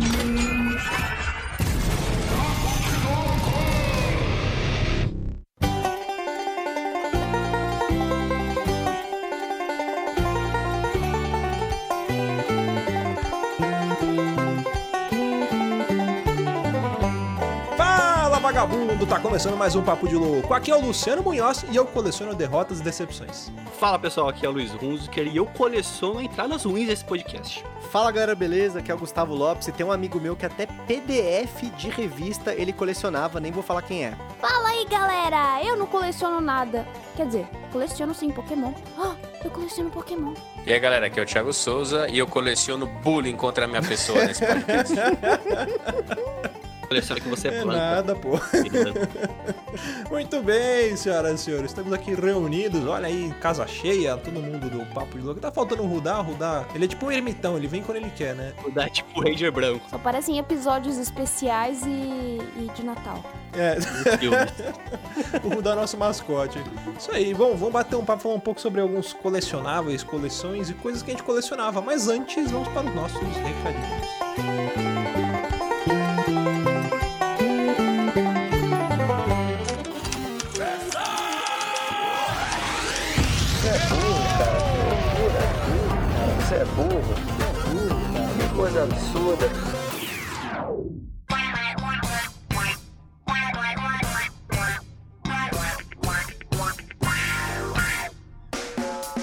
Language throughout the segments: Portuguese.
Fala vagabundo, tá começando mais um Papo de Louco. Aqui é o Luciano Munhoz e eu coleciono derrotas e decepções. Fala pessoal, aqui é o Luiz Hunziker e eu coleciono entradas ruins desse podcast. Fala galera, beleza? Aqui é o Gustavo Lopes e tem um amigo meu que até PDF de revista ele colecionava, nem vou falar quem é. Fala aí, galera! Eu não coleciono nada. Quer dizer, coleciono sim Pokémon. Ah, eu coleciono Pokémon. E aí galera, aqui é o Thiago Souza e eu coleciono bullying contra a minha pessoa nesse podcast. Coleciono que você É planta. nada, pô. Muito bem, senhoras e senhores, estamos aqui reunidos. Olha aí, casa cheia, todo mundo do Papo de Louco. Tá faltando o Rudá, o Rudá. Ele é tipo um ermitão, ele vem quando ele quer, né? Vou dar tipo Ranger branco. Só parecem episódios especiais e, e de Natal. É, o Rudá é nosso mascote. Isso aí, bom, vamos bater um papo, falar um pouco sobre alguns colecionáveis, coleções e coisas que a gente colecionava. Mas antes, vamos para os nossos recadinhos. Coisa absurda.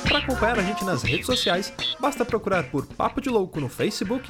Para acompanhar a gente nas redes sociais, basta procurar por Papo de Louco no Facebook,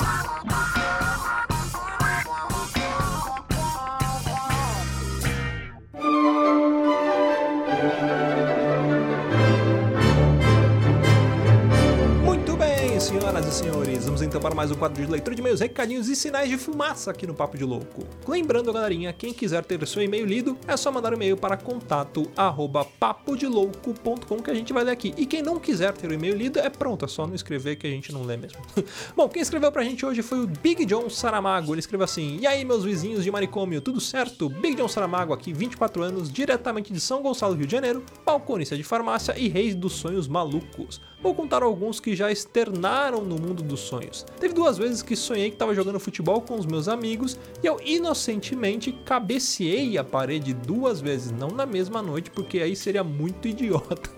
então para mais um quadro de leitura de e-mails, recadinhos e sinais de fumaça aqui no Papo de Louco. Lembrando, galerinha, quem quiser ter seu e-mail lido, é só mandar um e-mail para contato arroba que a gente vai ler aqui. E quem não quiser ter o e-mail lido, é pronto, é só não escrever que a gente não lê mesmo. Bom, quem escreveu pra gente hoje foi o Big John Saramago. Ele escreveu assim: E aí, meus vizinhos de manicômio, tudo certo? Big John Saramago aqui, 24 anos, diretamente de São Gonçalo, Rio de Janeiro, balconista de farmácia e rei dos sonhos malucos. Vou contar alguns que já externaram no mundo dos sonhos. Teve duas vezes que sonhei que estava jogando futebol com os meus amigos e eu inocentemente cabeceei a parede duas vezes, não na mesma noite, porque aí seria muito idiota.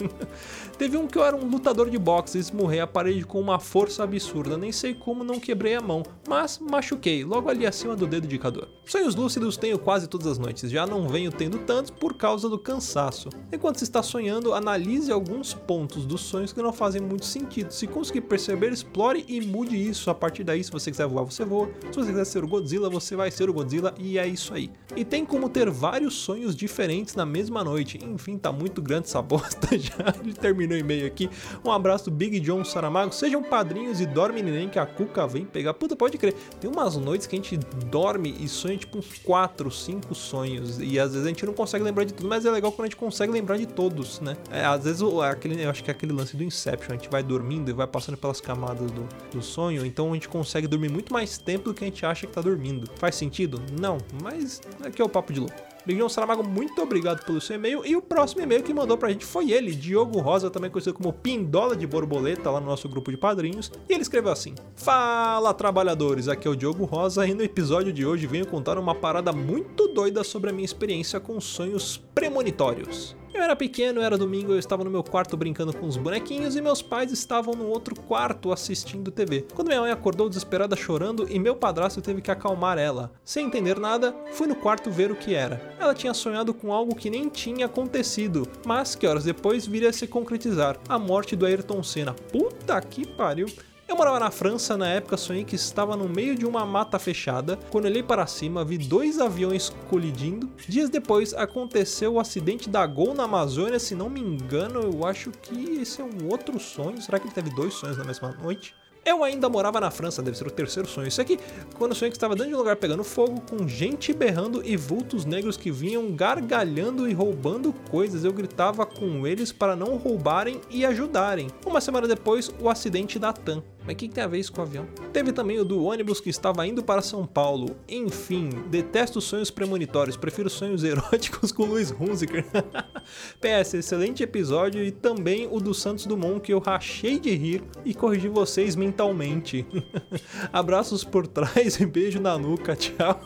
Teve um que eu era um lutador de boxe e esmurrei a parede com uma força absurda, nem sei como não quebrei a mão, mas machuquei logo ali acima do dedo indicador. Sonhos lúcidos tenho quase todas as noites, já não venho tendo tantos por causa do cansaço. Enquanto você está sonhando, analise alguns pontos dos sonhos que não fazem muito sentido. Se conseguir perceber, explore e mude isso. A partir daí, se você quiser voar, você voa. Se você quiser ser o Godzilla, você vai ser o Godzilla e é isso aí. E tem como ter vários sonhos diferentes na mesma noite. Enfim, tá muito grande essa bosta já. Ele terminou o e-mail aqui. Um abraço do Big John Saramago. Sejam padrinhos e dorme neném que a Cuca vem pegar. Puta, pode crer. Tem umas noites que a gente dorme e sonha tipo uns 4, 5 sonhos. E às vezes a gente não consegue lembrar de tudo, mas é legal quando a gente consegue lembrar de todos, né? É, às vezes o- aquele, eu acho que é aquele lance do Inception. A gente vai dormindo e vai passando pelas camadas do, do sonho. Então a gente consegue dormir muito mais tempo do que a gente acha que tá dormindo. Faz sentido? Não, mas aqui é o papo de louco. John Saramago, muito obrigado pelo seu e-mail. E o próximo e-mail que mandou pra gente foi ele, Diogo Rosa, também conhecido como Pindola de Borboleta, lá no nosso grupo de padrinhos. E ele escreveu assim: Fala, trabalhadores, aqui é o Diogo Rosa e no episódio de hoje venho contar uma parada muito doida sobre a minha experiência com sonhos premonitórios. Eu era pequeno, era domingo, eu estava no meu quarto brincando com os bonequinhos e meus pais estavam no outro quarto assistindo TV. Quando minha mãe acordou desesperada chorando e meu padrasto teve que acalmar ela. Sem entender nada, fui no quarto ver o que era. Ela tinha sonhado com algo que nem tinha acontecido, mas que horas depois viria a se concretizar: a morte do Ayrton Senna. Puta que pariu! Eu morava na França, na época sonhei que estava no meio de uma mata fechada. Quando olhei para cima, vi dois aviões colidindo. Dias depois aconteceu o acidente da Gol na Amazônia, se não me engano, eu acho que esse é um outro sonho. Será que ele teve dois sonhos na mesma noite? Eu ainda morava na França, deve ser o terceiro sonho. Isso aqui, quando eu sonhei que estava dentro de um lugar pegando fogo, com gente berrando e vultos negros que vinham gargalhando e roubando coisas. Eu gritava com eles para não roubarem e ajudarem. Uma semana depois, o acidente da TAM. Mas o que, que tem a ver isso com o avião? Teve também o do ônibus que estava indo para São Paulo. Enfim, detesto sonhos premonitórios, prefiro sonhos eróticos com Luiz Hunziker. PS, excelente episódio e também o do Santos Dumont que eu rachei de rir e corrigi vocês mentalmente. Abraços por trás e beijo na nuca, tchau.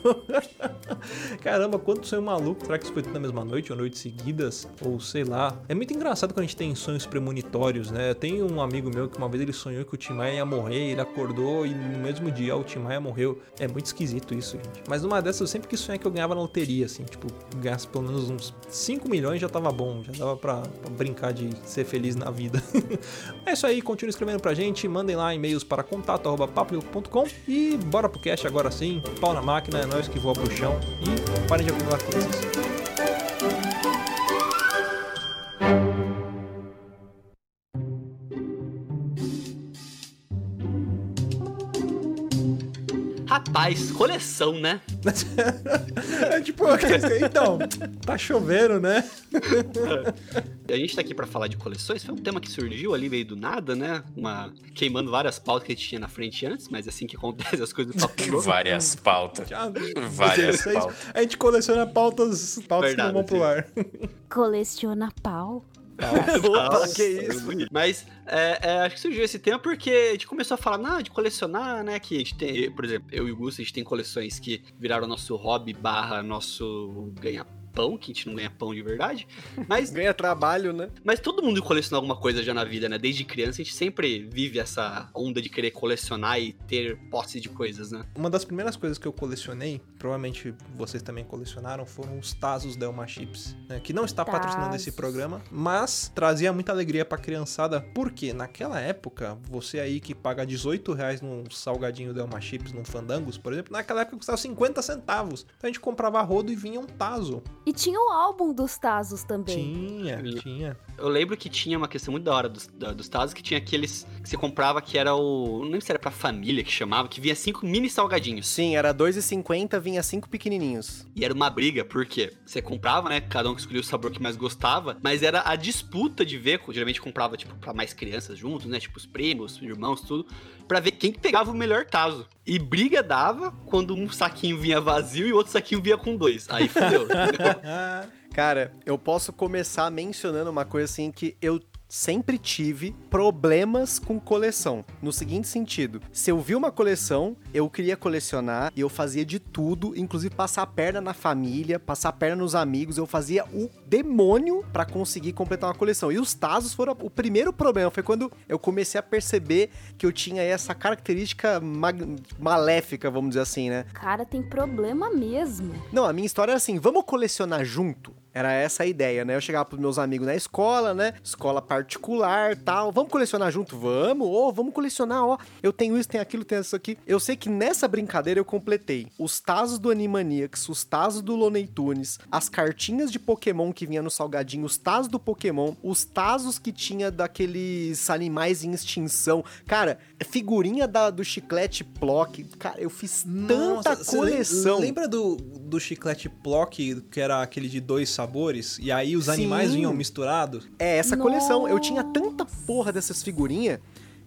Caramba, quanto sonho maluco. Será que isso foi tudo na mesma noite ou noites seguidas? Ou sei lá. É muito engraçado quando a gente tem sonhos premonitórios, né? Tem um amigo meu que uma vez ele sonhou que o Tim Maia ia morrer, ele acordou e no mesmo dia o Tim Maia morreu. É muito esquisito isso, gente. Mas numa dessas eu sempre quis sonhar que eu ganhava na loteria, assim, tipo, ganhasse pelo menos uns 5 milhões já tava bom, já dava pra, pra brincar de ser feliz na vida. é isso aí, continue escrevendo pra gente, mandem lá e-mails para contato.papo.com e bora pro cast agora sim, pau na máquina, é nós que voa pro chão e parem de acumular coisas. Rapaz, coleção, né? é tipo, então, tá chovendo, né? A gente tá aqui pra falar de coleções, foi um tema que surgiu ali meio do nada, né? Uma queimando várias pautas que a gente tinha na frente antes, mas é assim que acontece as coisas do. Várias pautas. Já- Várias vocês- pautas. A gente coleciona pautas, pautas Verdade, que não vão pro ar. Coleciona pau. Opa, Nossa, que isso? Mas é, é, acho que surgiu esse tema porque a gente começou a falar não, de colecionar, né? Que a gente tem, por exemplo, eu e o Gusto, a gente tem coleções que viraram nosso hobby barra nosso ganha-pão, que a gente não ganha pão de verdade. Mas, Ganha trabalho, né? mas todo mundo coleciona alguma coisa já na vida, né? Desde criança a gente sempre vive essa onda de querer colecionar e ter posse de coisas, né? Uma das primeiras coisas que eu colecionei, provavelmente vocês também colecionaram, foram os Tazos Delma Chips, né? Que não está patrocinando esse Tazos. programa, mas trazia muita alegria pra criançada, porque naquela época, você aí que paga 18 reais num salgadinho Delma Chips, num Fandangos, por exemplo, naquela época custava 50 centavos. Então a gente comprava rodo e vinha um Tazo. E tinha o álbum dos Tazos também. Tinha, tinha. Eu lembro que tinha uma questão muito da hora dos, da- dos Tazos, que tinha aqueles que você comprava que era o. Não lembro se era pra família que chamava, que vinha cinco mini salgadinhos. Sim, era 2,50, vinha cinco pequenininhos. E era uma briga, porque você comprava, né? Cada um que escolhia o sabor que mais gostava, mas era a disputa de ver, geralmente comprava, tipo, pra mais crianças juntos, né? Tipo, os primos, os irmãos, tudo, pra ver quem que pegava o melhor taso. E briga dava quando um saquinho vinha vazio e outro saquinho vinha com dois. Aí fudeu. Cara, eu posso começar mencionando uma coisa assim que eu sempre tive problemas com coleção. No seguinte sentido, se eu vi uma coleção, eu queria colecionar e eu fazia de tudo, inclusive passar a perna na família, passar a perna nos amigos, eu fazia o demônio pra conseguir completar uma coleção. E os Tazos foram o primeiro problema, foi quando eu comecei a perceber que eu tinha essa característica maléfica, vamos dizer assim, né? Cara, tem problema mesmo. Não, a minha história era assim, vamos colecionar junto? Era essa a ideia, né? Eu chegava pros meus amigos na escola, né? Escola particular, tal. Vamos colecionar junto? Vamos. Ô, vamos colecionar, ó. Eu tenho isso, tenho aquilo, tenho isso aqui. Eu sei que nessa brincadeira eu completei os tazos do Animaniacs, os tazos do Looney Tunes, as cartinhas de Pokémon que vinha no salgadinho, os tazos do Pokémon, os tazos que tinha daqueles animais em extinção. Cara, figurinha da, do chiclete Plock. Cara, eu fiz tanta você lem- coleção. Lembra do, do chiclete Plock, que era aquele de dois sabores? E aí os Sim. animais vinham misturados? É, essa Nossa. coleção. Eu tinha tanta porra dessas figurinhas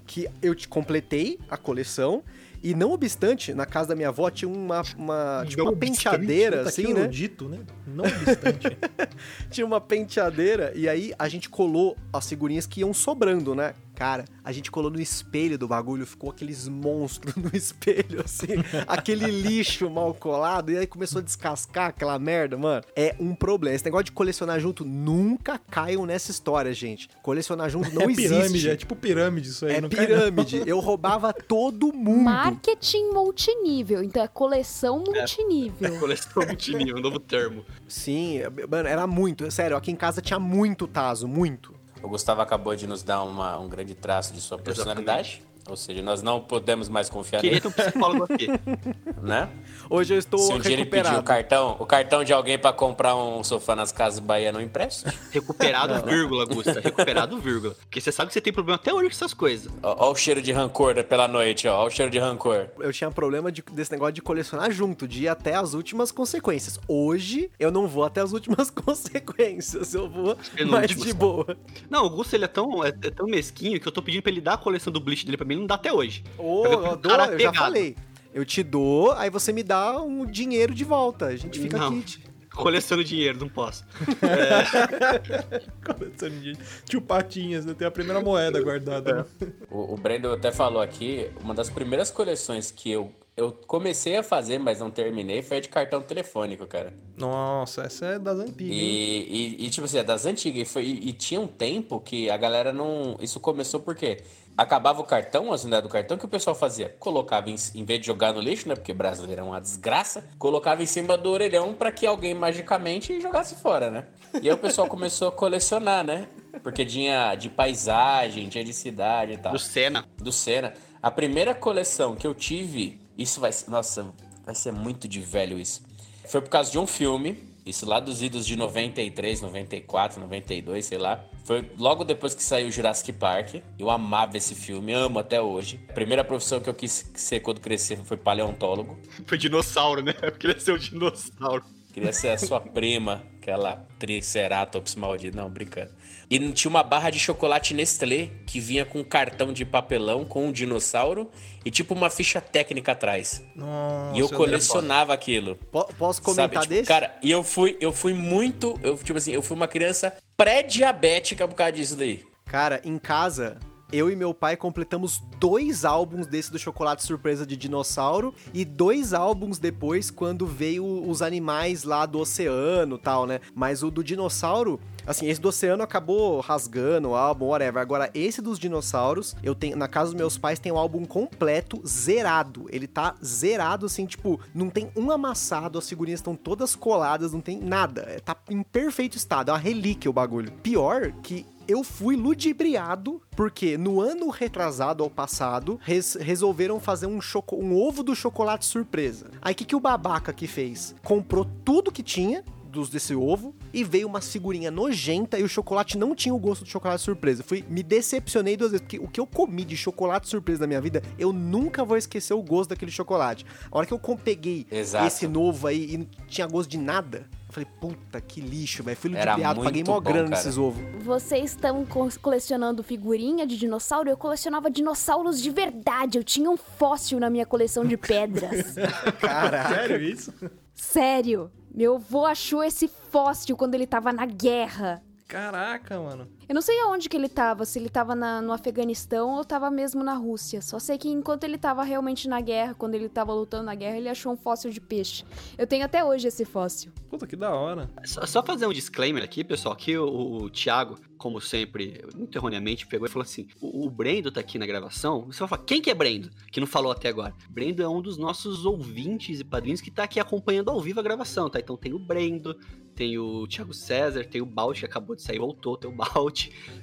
que eu te completei a coleção E não obstante, na casa da minha avó tinha uma, uma, tipo, uma penteadeira, Tá assim, né? no dito, né? Não obstante. Tinha uma penteadeira e aí a gente colou as figurinhas que iam sobrando, né? Cara, a gente colou no espelho do bagulho, ficou aqueles monstros no espelho, assim, aquele lixo mal colado, e aí começou a descascar aquela merda, mano. É um problema. Esse negócio de colecionar junto, nunca caiam nessa história, gente. Colecionar junto não é pirâmide, existe. é tipo pirâmide isso aí. É não cai, não. pirâmide. Eu roubava todo mundo. Marketing multinível. Então é coleção multinível. Coleção multinível, um novo termo. Sim, mano, era muito. Sério, aqui em casa tinha muito taso, muito. O Gustavo acabou de nos dar uma- um grande traço de sua personalidade. Ou seja, nós não podemos mais confiar Queria nele, ter um psicólogo aqui. né? Hoje eu estou Se um dia ele pedir recuperado. o cartão, o cartão de alguém pra comprar um sofá nas casas Bahia não empresta. Recuperado, vírgula, Gusta. Recuperado, vírgula. Porque você sabe que você tem problema até hoje com essas coisas. Ó, ó o cheiro de rancor pela noite, ó. Ó o cheiro de rancor. Eu tinha problema de- desse negócio de colecionar junto, de ir até as últimas consequências. Hoje, eu não vou até as últimas consequências. Eu vou mais de boa. Não, o Gusta, ele é tão, é, é tão mesquinho que eu tô pedindo pra ele dar a coleção do Bleach dele pra mim, não dá até hoje. Ô, eu, o dou, é eu já falei. Eu te dou, aí você me dá um dinheiro de volta. A gente fica Não. aqui. Coleciono dinheiro, não posso. Coleção de Tio Patinhas, né? Tem a primeira moeda guardada. né? O, o Brandon até falou aqui, uma das primeiras coleções que eu, eu comecei a fazer, mas não terminei, foi a de cartão telefônico, cara. Nossa, essa é das antigas. E, e, e, tipo assim, é das antigas. E, foi, e, e tinha um tempo que a galera não. Isso começou porque acabava o cartão, as unidades do cartão, o que o pessoal fazia? Colocava, em, em vez de jogar no lixo, né? Porque brasileiro é uma desgraça, colocava em cima do orelhão pra que alguém magicamente jogasse fora, né? E aí o pessoal começou a colecionar, né? Porque tinha de paisagem, tinha de cidade e tal Do Senna. do Senna. A primeira coleção que eu tive, isso vai ser, nossa, vai ser muito de velho isso. Foi por causa de um filme, isso lá dos idos de 93, 94, 92, sei lá. Foi logo depois que saiu Jurassic Park. Eu amava esse filme, amo até hoje. A primeira profissão que eu quis ser quando crescer foi paleontólogo. Foi dinossauro, né? Eu queria ser um dinossauro. Queria ser a sua prima, aquela Triceratops maldita. Não, brincando. E tinha uma barra de chocolate Nestlé que vinha com um cartão de papelão com um dinossauro e tipo uma ficha técnica atrás. Nossa, e eu colecionava aquilo. Po- Posso comentar? Tipo, desse? Cara, e eu fui, eu fui muito, eu tipo assim, eu fui uma criança pré-diabética por causa disso daí. Cara, em casa, eu e meu pai completamos dois álbuns desse do chocolate surpresa de dinossauro e dois álbuns depois quando veio os animais lá do oceano tal, né? Mas o do dinossauro, assim, esse do oceano acabou rasgando o álbum, whatever. Agora, esse dos dinossauros, eu tenho, na casa dos meus pais tem o álbum completo, zerado. Ele tá zerado, assim, tipo, não tem um amassado, as figurinhas estão todas coladas, não tem nada. É, Tá em perfeito estado, é uma relíquia o bagulho. Pior que eu fui ludibriado porque no ano retrasado ao passado res- resolveram fazer um, choco- um ovo do chocolate surpresa. Aí o que, que o babaca que fez? Comprou tudo que tinha dos desse ovo e veio uma figurinha nojenta e o chocolate não tinha o gosto do chocolate surpresa. Fui me decepcionei duas vezes porque o que eu comi de chocolate surpresa na minha vida, eu nunca vou esquecer o gosto daquele chocolate. A hora que eu peguei Exato. esse novo aí e não tinha gosto de nada, falei, puta, que lixo, velho. Fui Era ludibriado, paguei mó grana cara. nesses ovos. Vocês estão co- colecionando figurinha de dinossauro? Eu colecionava dinossauros de verdade. Eu tinha um fóssil na minha coleção de pedras. Caraca. Sério isso? Sério. Meu avô achou esse fóssil quando ele tava na guerra. Caraca, mano. Eu não sei aonde que ele tava, se ele tava na- no Afeganistão ou tava mesmo na Rússia. Só sei que enquanto ele tava realmente na guerra, quando ele tava lutando na guerra, ele achou um fóssil de peixe. Eu tenho até hoje esse fóssil. Puta que da hora. Só, só fazer um disclaimer aqui, pessoal, que o, o Thiago, como sempre, muito erroneamente, pegou e falou assim: o, o Brendo tá aqui na gravação. Você vai falar, quem que é Brendo? Que não falou até agora. Brendo é um dos nossos ouvintes e padrinhos que tá aqui acompanhando ao vivo a gravação, tá? Então tem o Brendo, tem o Thiago César, tem o Balt, que acabou de sair, voltou, tem o Balt.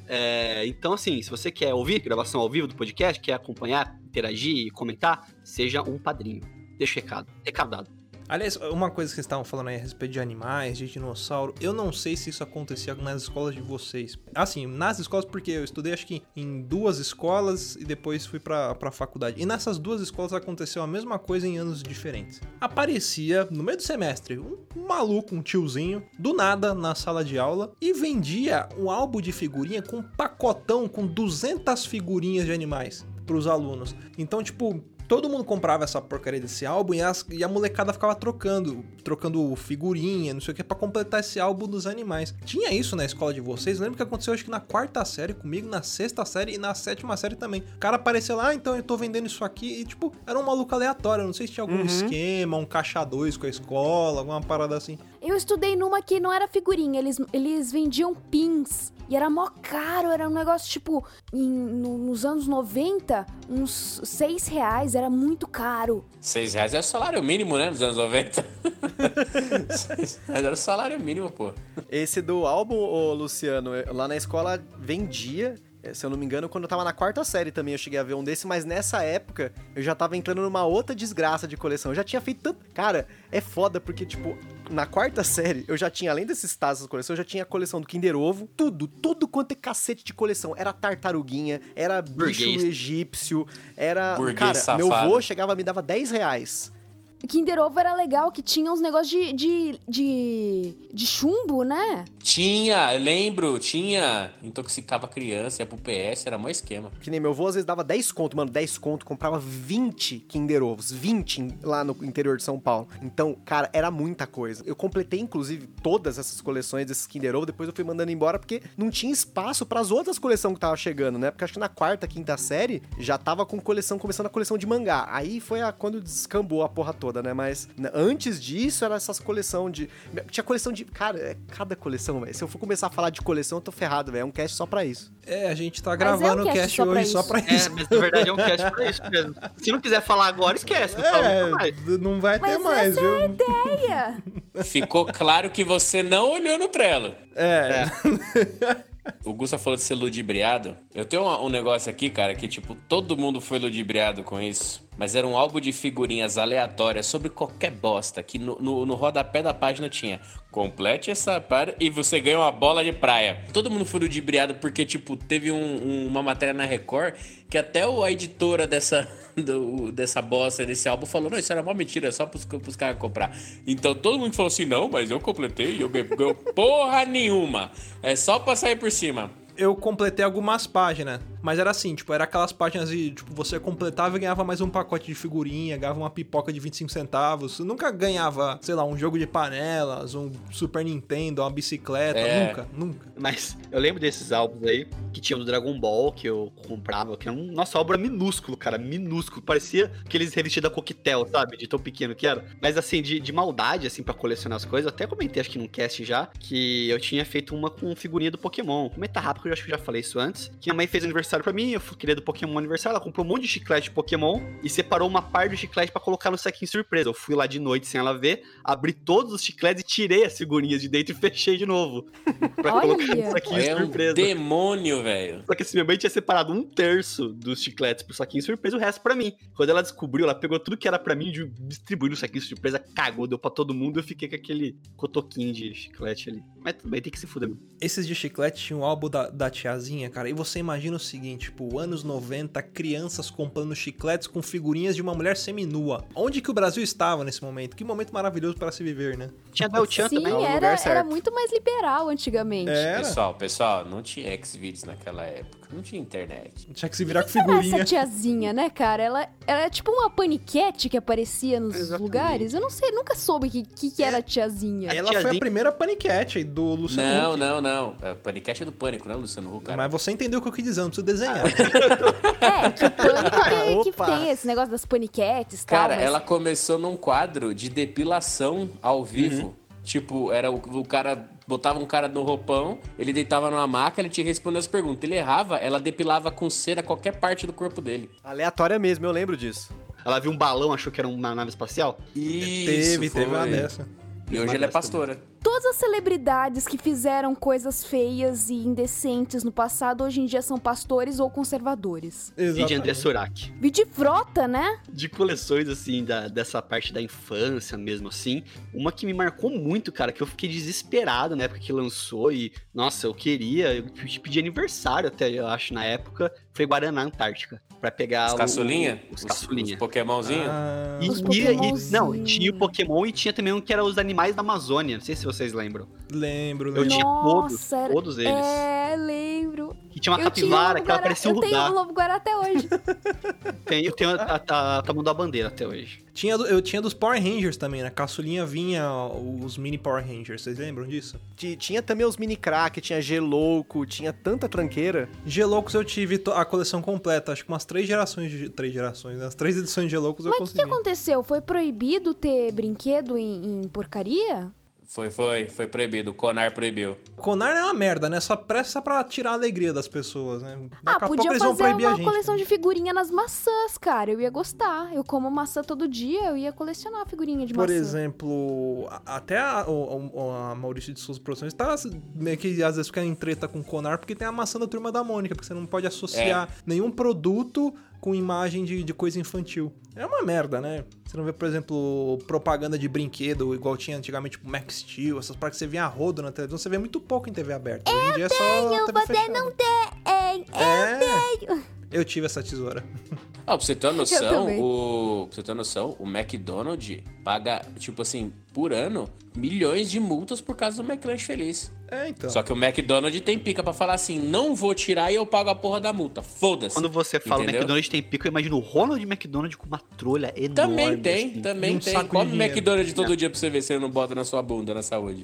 É, então, assim, se você quer ouvir gravação ao vivo do podcast, quer acompanhar, interagir e comentar, seja um padrinho. Deixa o recado. Recado dado. Aliás, uma coisa que vocês estavam falando aí a respeito de animais, de dinossauro, eu não sei se isso acontecia nas escolas de vocês. Assim, nas escolas, porque eu estudei acho que em duas escolas e depois fui pra, pra faculdade. E nessas duas escolas aconteceu a mesma coisa em anos diferentes. Aparecia, no meio do semestre, um, maluco, um tiozinho, do nada na sala de aula e vendia um álbum de figurinha com um pacotão com 200 figurinhas de animais pros alunos. Então, tipo, todo mundo comprava essa porcaria desse álbum e, as- e a molecada ficava trocando, trocando figurinha, não sei o que, pra completar esse álbum dos animais. Tinha isso na escola de vocês? Lembro que aconteceu acho que na quarta série comigo, na sexta série e na sétima série também. O cara apareceu lá, ah, então eu tô vendendo isso aqui e tipo, era um maluco aleatório, não sei se tinha algum esquema, um caixa dois com a escola, alguma parada assim. Eu estudei numa que não era figurinha, eles, eles vendiam pins. E era mó caro, era um negócio tipo, em- no- nos anos 90, uns 6 reais, era muito caro. Seis reais é o salário mínimo, né? Nos anos 90. Seis reais era o salário mínimo, pô. Esse do álbum, ô Luciano, eu- lá na escola vendia. eh, Se eu não me engano, quando eu tava na quarta série também eu cheguei a ver um desse, mas nessa época eu já tava entrando numa outra desgraça de coleção. Eu já tinha feito tanto. Cara, é foda porque, tipo, na quarta série eu já tinha, além desses tazos da coleção, eu já tinha a coleção do Kinder Ovo. Tudo, tudo quanto é cacete de coleção. Era tartaruguinha, era bicho Burguês. egípcio, era. Burguês cara, meu safado. avô chegava me dava 10 reais. Kinder Ovo era legal, que tinha uns negócios de, de, de, de chumbo, né? Tinha, eu lembro, tinha. Intoxicava criança, ia pro PS, era mó esquema. Que nem meu avô às vezes dava 10 conto, mano, 10 conto, comprava 20 Kinder Ovos, 20 em- lá no interior de São Paulo. Então, cara, era muita coisa. Eu completei, inclusive, todas essas coleções desses Kinder Ovo, depois eu fui mandando embora porque não tinha espaço pras outras coleções que tava chegando, né? Porque acho que na quarta, quinta série já tava com coleção, começando a coleção de mangá. Aí foi a, quando descambou a porra toda, né? Mas né, antes disso, era essas coleção de... Tinha coleção de... Cara, é cada coleção, velho. Se eu for começar a falar de coleção, eu tô ferrado, velho. É um cast só pra isso. É, a gente tá Mas gravando é o um cast cast só pra hoje só isso. pra É, isso. mas na verdade é um cast pra isso mesmo. Se não quiser falar agora, esquece. Não. É, não vai ter Mas mais, essa é a viu? ideia. Ficou claro que você não olhou no Trello. É. O Gusta falou de ser ludibriado. Eu tenho um, um negócio aqui, cara, que tipo, todo mundo foi ludibriado com isso. Mas era um álbum de figurinhas aleatórias sobre qualquer bosta. Que no, no, no rodapé da página tinha complete essa parte e você ganha uma bola de praia. Todo mundo foi ludibriado porque, tipo, teve um- um- uma matéria na Record que até o- a editora dessa, do- dessa bosta desse álbum falou: Não, isso era uma mentira, é só pros, pros caras comprar. Então todo mundo falou assim: Não, mas eu completei e eu ganhei porra nenhuma. É só pra sair por cima. Eu completei algumas páginas, mas era assim, tipo, era aquelas páginas de, tipo, você completava e ganhava mais um pacote de figurinha, ganhava uma pipoca de 25 centavos. Nunca ganhava, sei lá, um jogo de panelas, um Super Nintendo, uma bicicleta, É. nunca, nunca. Mas eu lembro desses álbuns aí, que tinha o do Dragon Ball, que eu comprava, que era um. Nossa, álbum era minúsculo, cara, minúsculo. Parecia aqueles revestidos da coquetel, sabe? De tão pequeno que era. Mas assim, de, de maldade, assim, pra colecionar as coisas, eu até comentei, acho que num cast já, que eu tinha feito uma com figurinha do Pokémon. Comenta rápido, que eu acho que eu já falei isso antes. Que minha mãe fez aniversário pra mim, eu fui- queria do Pokémon aniversário, ela comprou um monte de chiclete de Pokémon e separou uma parte do chiclete pra colocar no saquinho surpresa. Eu fui lá de noite sem ela ver, abri todos os chicletes e tirei as figurinhas de dentro e fechei de novo. Pra Olha! colocar no saquinho É um surpresa. demônio, velho. Só que assim, minha mãe tinha separado um terço dos chicletes pro saquinho surpresa e o resto pra mim. Quando ela descobriu, ela pegou tudo que era pra mim e distribuiu no saquinho surpresa, cagou, deu pra todo mundo. Eu fiquei com aquele cotoquinho de chiclete ali. Mas bem, tem que se fuder. Esses de chiclete tinham o álbum da, da tiazinha, cara. E você imagina o seguinte, tipo, anos 90, crianças comprando chicletes com figurinhas de uma mulher seminua. Onde que o Brasil estava nesse momento? Que momento maravilhoso para se viver, né? Tinha Bel Chan Sim, também. no era, era muito mais liberal antigamente. Era. Pessoal, pessoal, não tinha Xvideos naquela época. Não tinha internet. Tinha que se virar com Era essa figurinha. tiazinha, né, cara? Ela era tipo uma paniquete que aparecia nos Exatamente. lugares. Eu não sei, nunca soube o que, que, que era a tiazinha. Ela foi a tiazinha- primeira paniquete do Luciano Não, Huck. não, não. É Paniquete é do Pânico, não, Luciano Huck, cara. Mas você entendeu o que eu quis dizer, não precisa desenhar. É, que o pânico tem, que tem esse negócio das paniquetes tal. Cara, mas- ela começou num quadro de depilação ao vivo. Tipo, era o, o cara botava um cara no roupão, ele deitava numa maca, ele te respondia as perguntas. Ele errava, ela depilava com cera qualquer parte do corpo dele. Aleatória mesmo, eu lembro disso. Ela viu um balão, achou que era uma nave espacial. Isso, teve, foi. teve uma dessa. E hoje ela é pastora. Todas as celebridades que fizeram coisas feias e indecentes no passado, hoje em dia são pastores ou conservadores. E de André Exatamente. Surak. Vi de frota, né? de coleções, assim, da, dessa parte da infância mesmo, assim. Uma que me marcou muito, cara, que eu fiquei desesperado na época que lançou e, nossa, eu queria, eu pedi aniversário até, eu acho, na época, foi Guaraná Antártica. Pra pegar Os o- caçulinha? Os Os, caçulinha. os pokémonzinhos? Ah, E, Os e- e- Pokémonzinho. não, tinha o Pokémon e tinha também um que era os animais da Amazônia. Não sei se vocês lembram. lembro, Eu lembro. tinha todos, era- todos eles. É, lembro. que tinha uma eu tinha um capivara lobo que ela parecia um Eu tenho um lobo guará até hoje. Tem, eu tenho a, a, a tamanho da bandeira até hoje. Tinha, eu tinha dos Power Rangers também, na caçulinha vinha os mini Power Rangers, vocês lembram disso? Ti- Tinha também os mini crack, tinha Gelouco, tinha tanta tranqueira. Geloucos eu tive a coleção completa, acho que umas três gerações de. Três gerações, né? As três edições de Geloucos eu Mas o que, consegui. aconteceu? Foi proibido ter brinquedo em, em porcaria? Foi, foi, foi proibido. O Conar proibiu. Conar é uma merda, né? Só pressa pra tirar a alegria das pessoas, né? Daqui Ah, a pouco podia fazer a uma gente. coleção de figurinha nas maçãs, cara. Eu ia gostar. Eu como maçã todo dia, eu ia colecionar figurinha de Por maçã. exemplo, a- até a, o- o- a Maurício de Souza Produções tá meio que às vezes fica em treta com o Conar porque tem a maçã da turma da Mônica, porque você não pode associar nenhum produto com imagem de, de coisa infantil. É uma merda, né? Você não vê, por exemplo, propaganda de brinquedo igual tinha antigamente, tipo Max Steel, essas partes que você via a rodo na televisão, você vê muito pouco em TV aberta. Hoje em dia é só TV você fechada. não tem. É, eu tive essa tesoura. Ah, pra você ter uma noção, o. Pra você ter uma noção, o McDonald's paga, tipo assim, por ano, milhões de multas por causa do McLanche Feliz. É, então. Só que o McDonald's tem pica pra falar assim: não vou tirar e eu pago a porra da multa. Foda-se. Quando você fala Entendeu? McDonald's tem pico, eu imagino o Ronald McDonald com uma trolha enorme. Também tem, assim. também um tem. Come. McDonald's todo dia pra você ver se ele não bota na sua bunda, na saúde.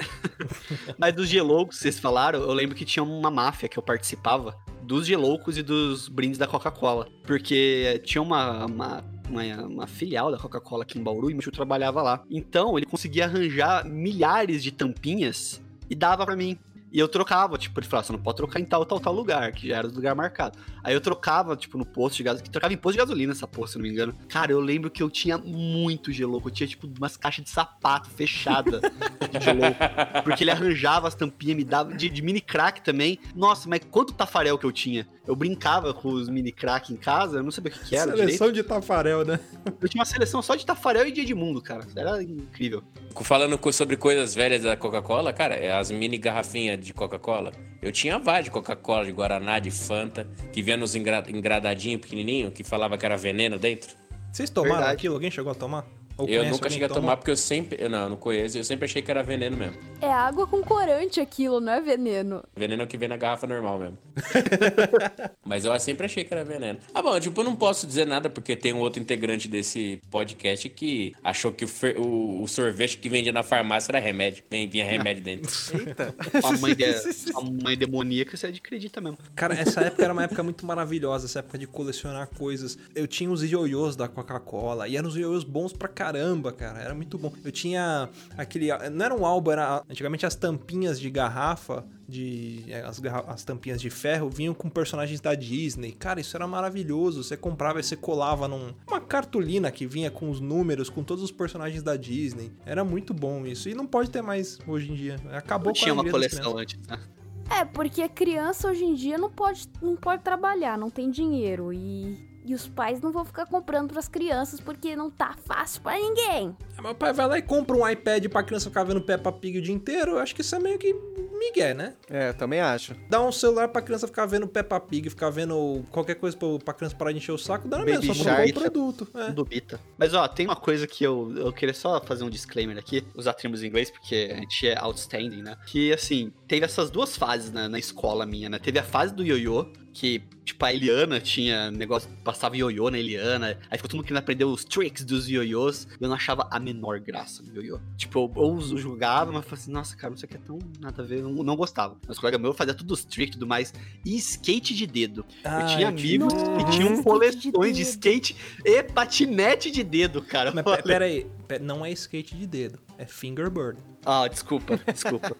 Mas dos geloucos, vocês falaram, eu lembro que tinha uma máfia que eu participava dos geloucos e dos brindes da Coca-Cola. Porque tinha uma, uma, uma, uma filial da Coca-Cola aqui em Bauru e meu tio trabalhava lá. Então ele conseguia arranjar milhares de tampinhas e dava pra mim. E eu trocava, tipo, ele falava, você não pode trocar em tal, tal, tal lugar, que já era do lugar marcado. Aí eu trocava, tipo, no posto de gasolina, que trocava em posto de gasolina essa porra, se não me engano. Cara, eu lembro que eu tinha muito gelouco, eu tinha, tipo, umas caixas de sapato fechada de gelouco. Porque ele arranjava as tampinhas, me dava, de, de mini crack também. Nossa, mas quanto tafarel que eu tinha? Eu brincava com os mini crack em casa, eu não sabia o que, que era direito. Seleção de Tafarel, né? Eu tinha uma seleção só de tafarel e de Edmundo, cara. Era incrível. Falando sobre coisas velhas da Coca-Cola, cara, é as mini garrafinhas de Coca-Cola. Eu tinha várias de Coca-Cola, de Guaraná, de Fanta, que vinha nos engra engradadinhos pequenininho, que falava que era veneno dentro. Vocês tomaram Verdade. aquilo? Alguém chegou a tomar? Ou eu nunca cheguei a tomar porque eu sempre. Eu não, não conheço. Eu sempre achei que era veneno mesmo. É água com corante aquilo, não é veneno. Veneno é o que vem na garrafa normal mesmo. Mas eu sempre achei que era veneno. Ah, bom, tipo, eu não posso dizer nada porque tem um outro integrante desse podcast que achou que o, fer- o- o sorvete que vendia na farmácia era remédio. Vem- Vinha remédio dentro. Eita. A mãe, de, a mãe demoníaca, você acredita mesmo. Cara, essa época era uma época muito maravilhosa, essa época de colecionar coisas. Eu tinha os ioiôs da Coca-Cola, e eram os ioiôs bons pra caramba, cara, era muito bom. Eu tinha aquele, não era um álbum, era antigamente as tampinhas de garrafa, de as, garra- as tampinhas de ferro vinham com personagens da Disney. Cara, isso era maravilhoso. Você comprava e você colava num, uma cartolina que vinha com os números, com todos os personagens da Disney. Era muito bom isso. E não pode ter mais hoje em dia. Acabou com tinha a uma coleção antes, né? É, porque a criança hoje em dia não pode, não pode trabalhar, não tem dinheiro. E, e os pais não vão ficar comprando pras crianças porque não tá fácil pra ninguém. Ah, Meu pai vai lá e compra um iPad pra criança ficar vendo Peppa Pig o dia inteiro. Eu acho que isso é meio que migué, né? É, também acho. Dá um celular pra criança ficar vendo Peppa Pig, ficar vendo qualquer coisa pra, pra criança parar de encher o saco, dá na mesma, só Shark. comprou o produto. É. Do Bita. Mas ó, tem uma coisa que eu, eu queria só fazer um disclaimer aqui, usar termos em inglês, porque a gente é outstanding, né? Que assim, teve essas duas fases na, na escola minha, né? Teve a fase do ioiô, que, tipo, a Eliana tinha negócio, passava ioiô na Eliana, aí ficou todo mundo querendo aprender os tricks dos ioiôs, e eu não achava a menor graça no ioiô. Tipo, eu, eu julgava, mas falava assim, nossa, cara, isso aqui é tão nada a ver, eu não, não gostava. Mas colega meu fazia tudo os tricks e tudo mais, e skate de dedo. eu tinha eu tinha- amigos Nossa, que tinham skate de coleções de dedo. skate e patinete de dedo, cara. Mas Olha. pe- pera não é skate de dedo, é fingerbird. Ah, desculpa, desculpa.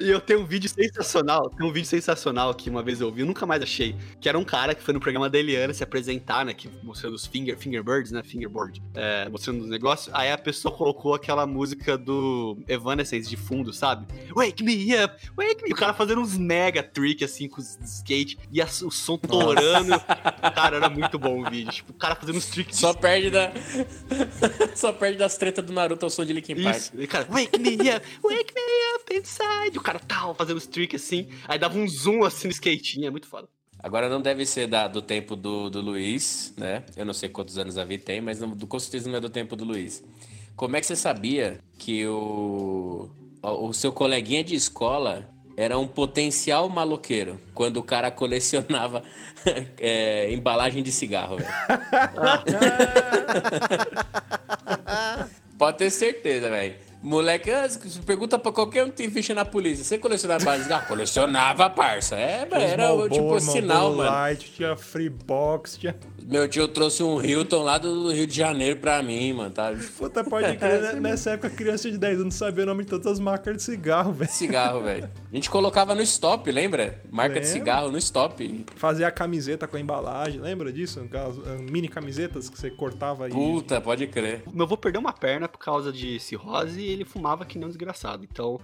e eu tenho um vídeo sensacional, tem um vídeo sensacional que uma vez eu vi, eu nunca mais achei, que era um cara que foi no programa da Eliana se apresentar, né, que mostrando os finger, fingerbirds, né, fingerboard, é, mostrando os negócios, aí a pessoa colocou aquela música do Evanescence de fundo, sabe? Wake me up, wake me, e o cara fazendo uns mega trick, assim, com os skate, e a- o som torando, cara, era muito bom o vídeo, tipo, o cara fazendo uns tricks Só perde da. Só perde das tretas do Naruto ao som de Linkin Park. Isso. E, cara, wake me up, wake me up inside. E o cara tal, fazendo os tricks assim. Aí dava um zoom assim no skatinho. É muito foda. Agora não deve ser da- do tempo do, do Luiz, né? Eu não sei quantos anos a Vi tem, mas não, com certeza não é do tempo do Luiz. Como é que você sabia que o, o o seu coleguinha de escola era um potencial maloqueiro. Quando o cara colecionava é, embalagem de cigarro, velho. Pode ter certeza, velho. Moleque, ah, pergunta pra qualquer um que tem ficha na polícia. Você colecionava de cigarro? Colecionava, parça. É, velho, era o tipo sinal, mano. Light, tinha free box, tinha... Meu tio trouxe um Hilton lá do Rio de Janeiro pra mim, mano. Tá? Puta, pode crer, né? Nessa época, criança de 10 anos sabia o nome de todas as marcas de cigarro, velho. Cigarro, velho. A gente colocava no stop, lembra? Marca de Lembro. cigarro no stop. Fazia a camiseta com a embalagem, lembra disso? Aquelas ah, mini camisetas que você cortava e... Puta, pode crer. Meu avô perdeu uma perna por causa de cirrose e ele fumava que nem um desgraçado. Então,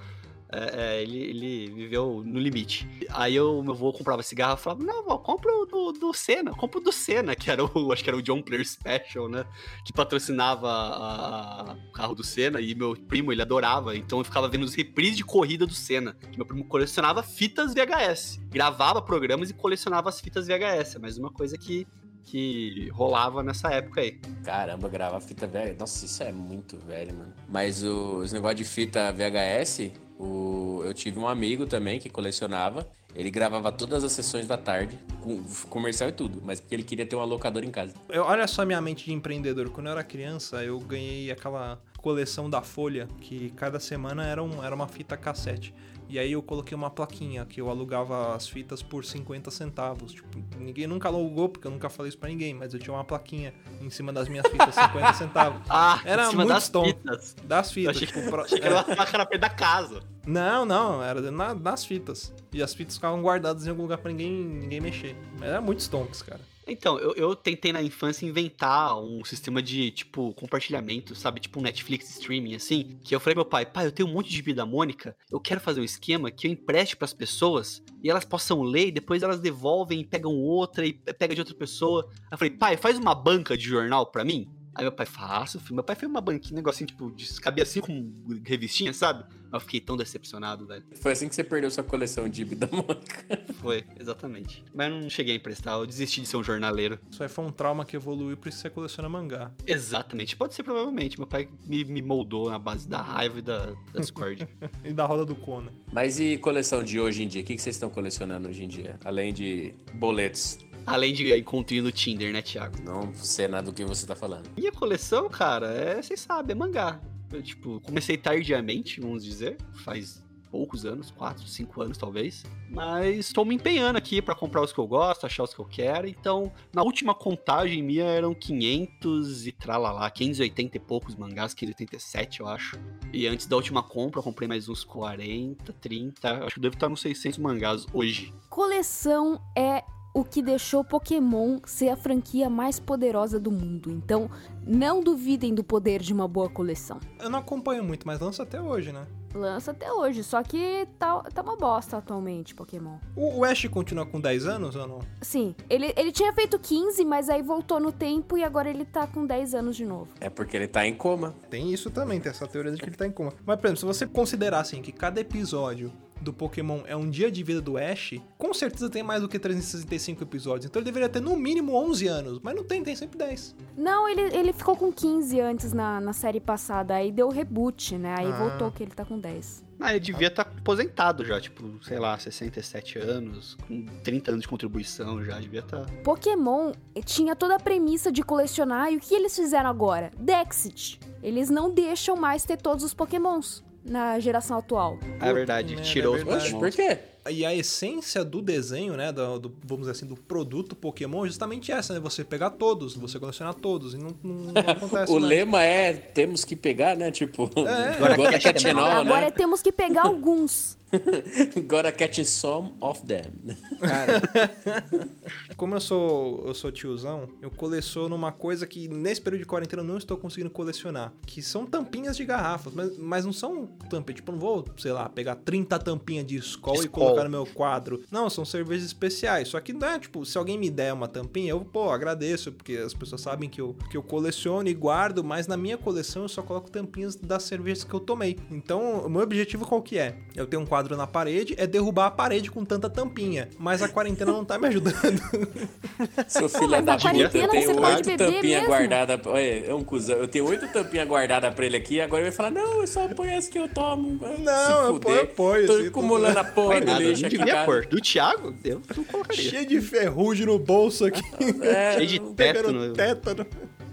é, é, ele, ele viveu no limite. Aí eu, meu avô comprava cigarro e falava, não, avô, compra o do, do Senna, compra o do Senna, que era o, acho que era o John Player Special, né? Que patrocinava a- o carro do Senna e meu primo, ele adorava. Então eu ficava vendo os reprises de corrida do Senna. Meu primo colecionava fitas VHS. Gravava programas e colecionava as fitas VHS. Mas uma coisa que, que rolava nessa época aí. Caramba, gravar fita velha. Nossa, isso é muito velho, mano. Mas o- os negócios de fita VHS, o- eu tive um amigo também que colecionava. Ele gravava todas as sessões da tarde, com comercial e tudo, mas porque ele queria ter uma locadora em casa. Eu- olha só a minha mente de empreendedor. Quando eu era criança, eu ganhei aquela coleção da Folha, que cada semana era, um, era uma fita cassete. E aí eu coloquei uma plaquinha que eu alugava as fitas por 50 centavos. Tipo, ninguém nunca alugou, porque eu nunca falei isso pra ninguém, mas eu tinha uma plaquinha em cima das minhas fitas, 50 centavos. Ah, Era em cima muito das tom. fitas. Das Eu fitas. achei, tipo, pro- achei que é. era uma cara perto da casa. Não, não, era na- nas fitas. E as fitas ficavam guardadas em algum lugar pra ninguém, ninguém mexer. Mas era muito stonks, cara. Então, eu, eu tentei na infância inventar um sistema de, tipo, compartilhamento, sabe? Tipo um Netflix streaming, assim. Que eu falei pro meu pai, pai, eu tenho um monte de vida Mônica, eu quero fazer um esquema que eu empreste pras pessoas e elas possam ler e depois elas devolvem e pegam outra e pega de outra pessoa. Aí eu falei, pai, faz uma banca de jornal pra mim. Aí meu pai, faço, filho. Meu pai fez uma banquinha, um negocinho, tipo, de, cabia assim com revistinha, sabe? Eu fiquei tão decepcionado, velho. Foi assim que você perdeu sua coleção de da Mônica. Foi, exatamente. Mas não cheguei a emprestar, eu desisti de ser um jornaleiro. Isso aí foi um trauma que evoluiu, por isso você coleciona mangá. Exatamente, pode ser provavelmente. Meu pai me, me moldou na base da raiva e da, da discord. E da roda do Conan. Mas e coleção de hoje em dia? O que que vocês estão colecionando hoje em dia? Além de boletos. Além de encontrinho no Tinder, né, Thiago? Não sei nada do que você tá falando. Minha coleção, cara, é, vocês sabem, é mangá. Eu, tipo, comecei tardiamente, vamos dizer, faz poucos anos, 4, 5 anos talvez. Mas estou me empenhando aqui pra comprar os que eu gosto, achar os que eu quero. Então, na última contagem minha eram 500 e tralalá, 580 e poucos mangás, 587 eu acho. E antes da última compra eu comprei mais uns 40, 30, acho que devo estar nos 600 mangás hoje. Coleção é o que deixou Pokémon ser a franquia mais poderosa do mundo. Então, não duvidem do poder de uma boa coleção. Eu não acompanho muito, mas lança até hoje, né? Lança até hoje, só que tá, tá uma bosta atualmente, Pokémon. O, o Ash continua com 10 anos ou não? Sim, ele, ele tinha feito 15, mas aí voltou no tempo e agora ele tá com 10 anos de novo. É porque ele tá em coma. Tem isso também, tem essa teoria de que ele tá em coma. Mas, por exemplo, se você considerar assim que cada episódio do Pokémon é um dia de vida do Ash, com certeza tem mais do que 365 episódios. Então ele deveria ter no mínimo 11 anos, mas não tem, tem sempre 10. Não, ele, ele ficou com 15 antes na, na série passada, aí deu reboot, né? Aí Ah. voltou que ele tá com 10. Ah, ele devia estar aposentado já, tipo, sei lá, 67 anos, com 30 anos de contribuição já, devia tá estar. Pokémon tinha toda a premissa de colecionar, e o que eles fizeram agora? Dexit. Eles não deixam mais ter todos os Pokémons na geração atual. É verdade, merda, tirou é os verdade. Oxe, Pokémon. por quê? E a essência do desenho, né, do, do- vamos dizer assim, do produto Pokémon é justamente essa, né? Você pegar todos, você colecionar todos, e não, não, não acontece O mais. lema é temos que pegar, né? Tipo, É. agora catch all, agora né? temos que pegar alguns. Agora catch some of them. Cara, como eu sou, eu sou tiozão, eu coleciono uma coisa que nesse período de quarentena eu não estou conseguindo colecionar, que são tampinhas de garrafas, mas, mas não são tampinhas, tipo, eu não vou, sei lá, pegar 30 tampinhas de Skol e colocar no meu quadro. Não, são cervejas especiais, só que não é, tipo, se alguém me der uma tampinha, eu, pô, agradeço, porque as pessoas sabem que eu, que eu coleciono e guardo, mas na minha coleção eu só coloco tampinhas das cervejas que eu tomei. Então, o meu objetivo qual que é? Eu tenho um quadro quadro na parede é derrubar a parede com tanta tampinha. Mas a quarentena não tá me ajudando. Seu filho mas da puta, eu tenho oito tampinhas guardadas. É um cuzão. Eu tenho oito tampinhas guardadas pra ele aqui agora ele vai falar: Não, eu só apoio as que eu tomo. Não, Se eu apoio, eu apoio, Tô acumulando a porra do lixo não aqui devia pôr. Do Thiago, eu não colocaria. Cheio de ferrugem no bolso aqui. É, Cheio de tétano. tétano.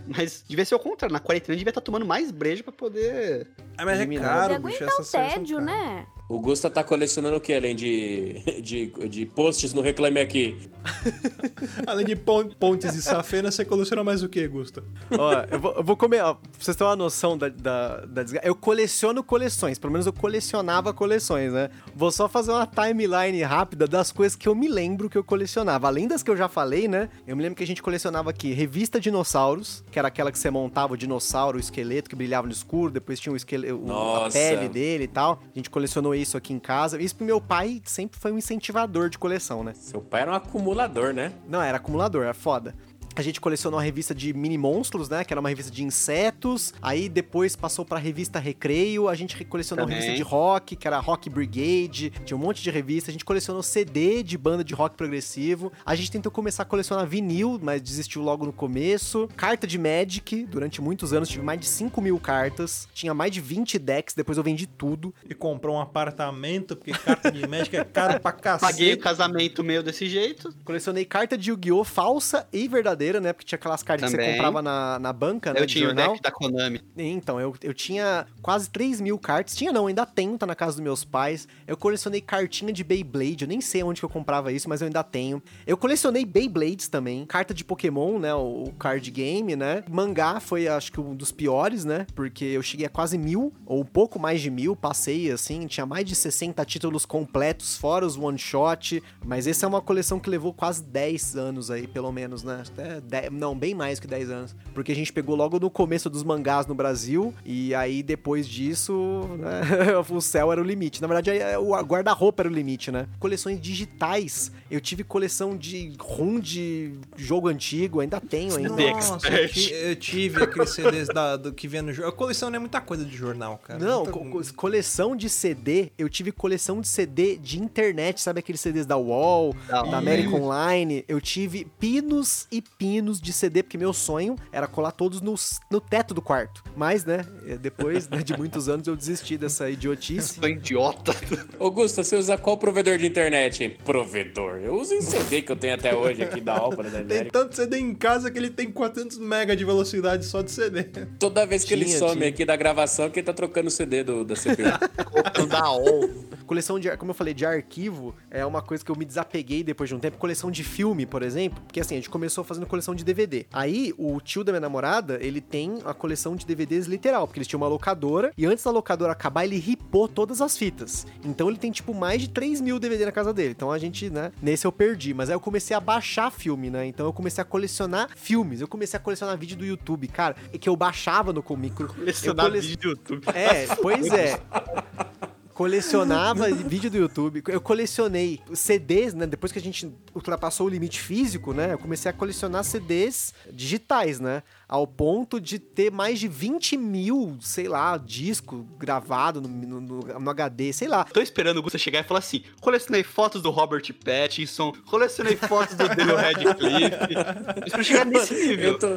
Mas devia ser o contrário. Na quarentena devia estar tomando mais breja pra poder. Ah, mas é Eliminar. caro, bicho. Essas são tédio, né? O Gusta tá colecionando o que além de, de, de posts no Reclame Aqui? Além de pon- pontes e safena, você coleciona mais o que, Gusta? Ó, eu vou, eu vou comer, ó, pra vocês terem uma noção da, da, da desgraça. Eu coleciono coleções, pelo menos eu colecionava coleções, né? Vou só fazer uma timeline rápida das coisas que eu me lembro que eu colecionava. Além das que eu já falei, né? Eu me lembro que a gente colecionava aqui revista Dinossauros, que era aquela que você montava o dinossauro, o esqueleto que brilhava no escuro, depois tinha o esqueleto, a pele dele e tal. A gente colecionou isso aqui em casa. Isso pro meu pai sempre foi um incentivador de coleção, né? Seu pai era um acumulador, né? Não, era acumulador, era foda. A gente colecionou a revista de mini monstros, né? Que era uma revista de insetos. Aí depois passou pra revista Recreio. A gente colecionou Também. revista de rock, que era Rock Brigade. Tinha um monte de revista. A gente colecionou CD de banda de rock progressivo. A gente tentou começar a colecionar vinil, mas desistiu logo no começo. Carta de Magic. Durante muitos anos tive mais de 5 mil cartas. Tinha mais de 20 decks. Depois eu vendi tudo. E comprou um apartamento, porque carta de médica é caro pra cacete. Paguei o casamento meu desse jeito. Colecionei carta de Yu-Gi-Oh! falsa e verdadeira, né? Porque tinha aquelas cartas que você comprava na, na banca, né? eu tinha jornal. o deck da Konami. Então, eu, eu tinha quase 3 mil cartas. Tinha não, ainda tenho, tá na casa dos meus pais. Eu colecionei cartinha de Beyblade. Eu nem sei onde que eu comprava isso, mas eu ainda tenho. Eu colecionei Beyblades também. Carta de Pokémon, né? O, o card game, né? Mangá foi, acho que, um dos piores, né? Porque eu cheguei a quase mil, ou um pouco mais de mil. Passei, assim. Tinha mais de 60 títulos completos, fora os one-shot. Mas essa é uma coleção que levou quase 10 anos aí, pelo menos, né? Até 10 não, bem mais que 10 anos. Porque a gente pegou logo no começo dos mangás no Brasil, e aí depois disso, né, o céu era o limite. Na verdade, é, o guarda-roupa era o limite, né? Coleções digitais. Eu tive coleção de ROM de jogo antigo, ainda tenho ainda. Nossa, eu, Expert. ti- eu tive aqueles CDs da, do que jornal. A coleção não é muita coisa de jornal, cara. Não, Muita- co- co- coleção de CD, eu tive coleção de CD de internet, sabe aqueles CDs da UOL, Da da. América Online? Eu tive pinos e pinos de CD, porque meu sonho era colar todos no, no teto do quarto. Mas, né, eh, depois né, de muitos anos eu desisti dessa idiotice. Sou idiota. Augusto, você usa qual provedor de internet? Provedor. Eu uso esse CD que eu tenho até hoje aqui da Opera da Tem tanto CD em casa que ele tem 400 mega de velocidade só de CD. Toda vez que ele Tinha, some tinha. aqui da gravação, que ele tá trocando o CD do, da CPU. da OL. Coleção de, como eu falei, de arquivo é uma coisa que eu me desapeguei depois de um tempo. Coleção de filme, por exemplo, porque assim, a gente começou fazendo coleção de DVD. Aí, o tio da minha namorada, ele tem a coleção de DVDs literal, porque eles tinham uma locadora, e antes da locadora acabar, ele ripou todas as fitas. Então ele tem, tipo, mais de 3 mil DVD na casa dele. Então a gente, né, nesse eu perdi. Mas aí eu comecei a baixar filme, né? Então eu comecei a colecionar filmes. Eu comecei a colecionar vídeo do YouTube, cara, e que eu baixava no micro. Colecionar Eu cole- vídeo do YouTube. é, pois é. Colecionava vídeo do YouTube. Eu colecionei CDs, né? Depois que a gente ultrapassou o limite físico, né? Eu comecei a colecionar CDs digitais, né? Ao ponto de ter mais de 20 mil, sei lá, disco gravado no, no, no- no HD, sei lá. Tô esperando o Gusta chegar e falar assim: colecionei fotos do Robert Pattinson, colecionei fotos do Daniel Radcliffe. Espero chegar nesse nível. Eu tô,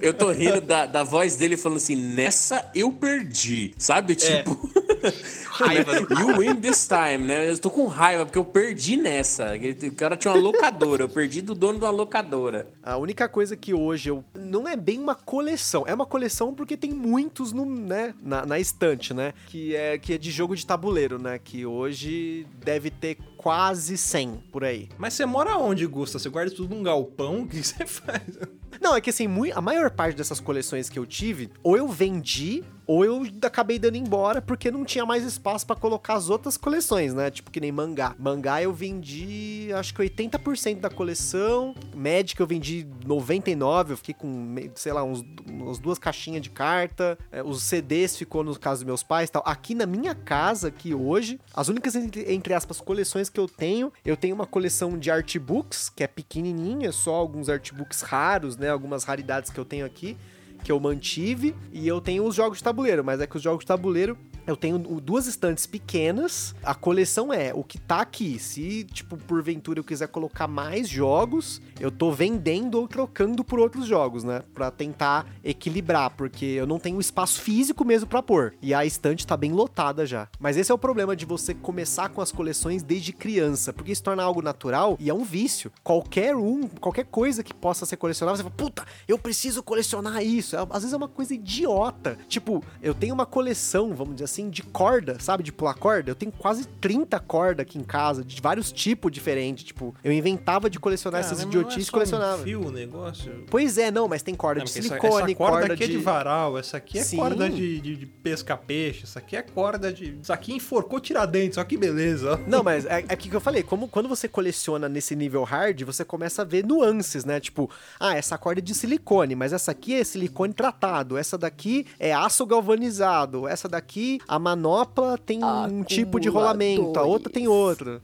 eu tô rindo da, da voz dele falando assim, nessa eu perdi. Sabe? Tipo. Raiva do You win this time, né? Eu tô com raiva porque eu perdi nessa. O cara tinha uma locadora, eu perdi do dono da locadora. A única coisa que hoje eu. Não é bem uma coleção. É uma coleção porque tem muitos no, né, na, na estante, né? Que é, que é de jogo de tabuleiro, né? Que hoje deve ter quase 100 por aí. Mas você mora onde, Gusta? Você guarda tudo num galpão? O que você faz? Não, é que assim, a maior parte dessas coleções que eu tive, ou eu vendi, ou eu acabei dando embora porque não tinha mais espaço pra colocar as outras coleções, né? Tipo que nem mangá. Mangá eu vendi, acho que 80% da coleção. Magic eu vendi 99, eu fiquei com, sei lá, uns, umas duas caixinhas de carta. É, os CDs ficou no caso dos meus pais tal. Aqui na minha casa, aqui hoje, as únicas, entre, entre aspas, coleções que eu tenho, eu tenho uma coleção de artbooks, que é pequenininha, só alguns artbooks raros, né? Algumas raridades que eu tenho aqui que eu mantive e eu tenho os jogos de tabuleiro, mas é que os jogos de tabuleiro Eu tenho duas estantes pequenas. A coleção é o que tá aqui. Se, tipo, porventura eu quiser colocar mais jogos, eu tô vendendo ou trocando por outros jogos, né? Pra tentar equilibrar, porque eu não tenho espaço físico mesmo pra pôr. E a estante tá bem lotada já. Mas esse é o problema de você começar com as coleções desde criança, porque isso torna algo natural e é um vício. Qualquer um, qualquer coisa que possa ser colecionável, você fala, puta, eu preciso colecionar isso. É, às vezes é uma coisa idiota. Tipo, eu tenho uma coleção, vamos dizer assim, de corda, sabe? De pular corda. Eu tenho quase 30 cordas aqui em casa, de vários tipos diferentes. Tipo, eu inventava de colecionar Cara, essas não idiotices é e colecionava. Um fio o negócio. Pois é, não, mas tem corda Não, de porque essa- silicone, essa corda, corda aqui é de varal, essa aqui é Sim. corda de, de, de pesca-peixe, essa aqui é corda de. Isso aqui enforcou tiradentes, olha que beleza. Não, mas é, é que eu falei, como quando você coleciona nesse nível hard, você começa a ver nuances, né? Tipo, ah, essa corda é de silicone, mas essa aqui é silicone tratado, essa daqui é aço galvanizado, essa daqui, a manopla tem um tipo de rolamento, a outra tem outro.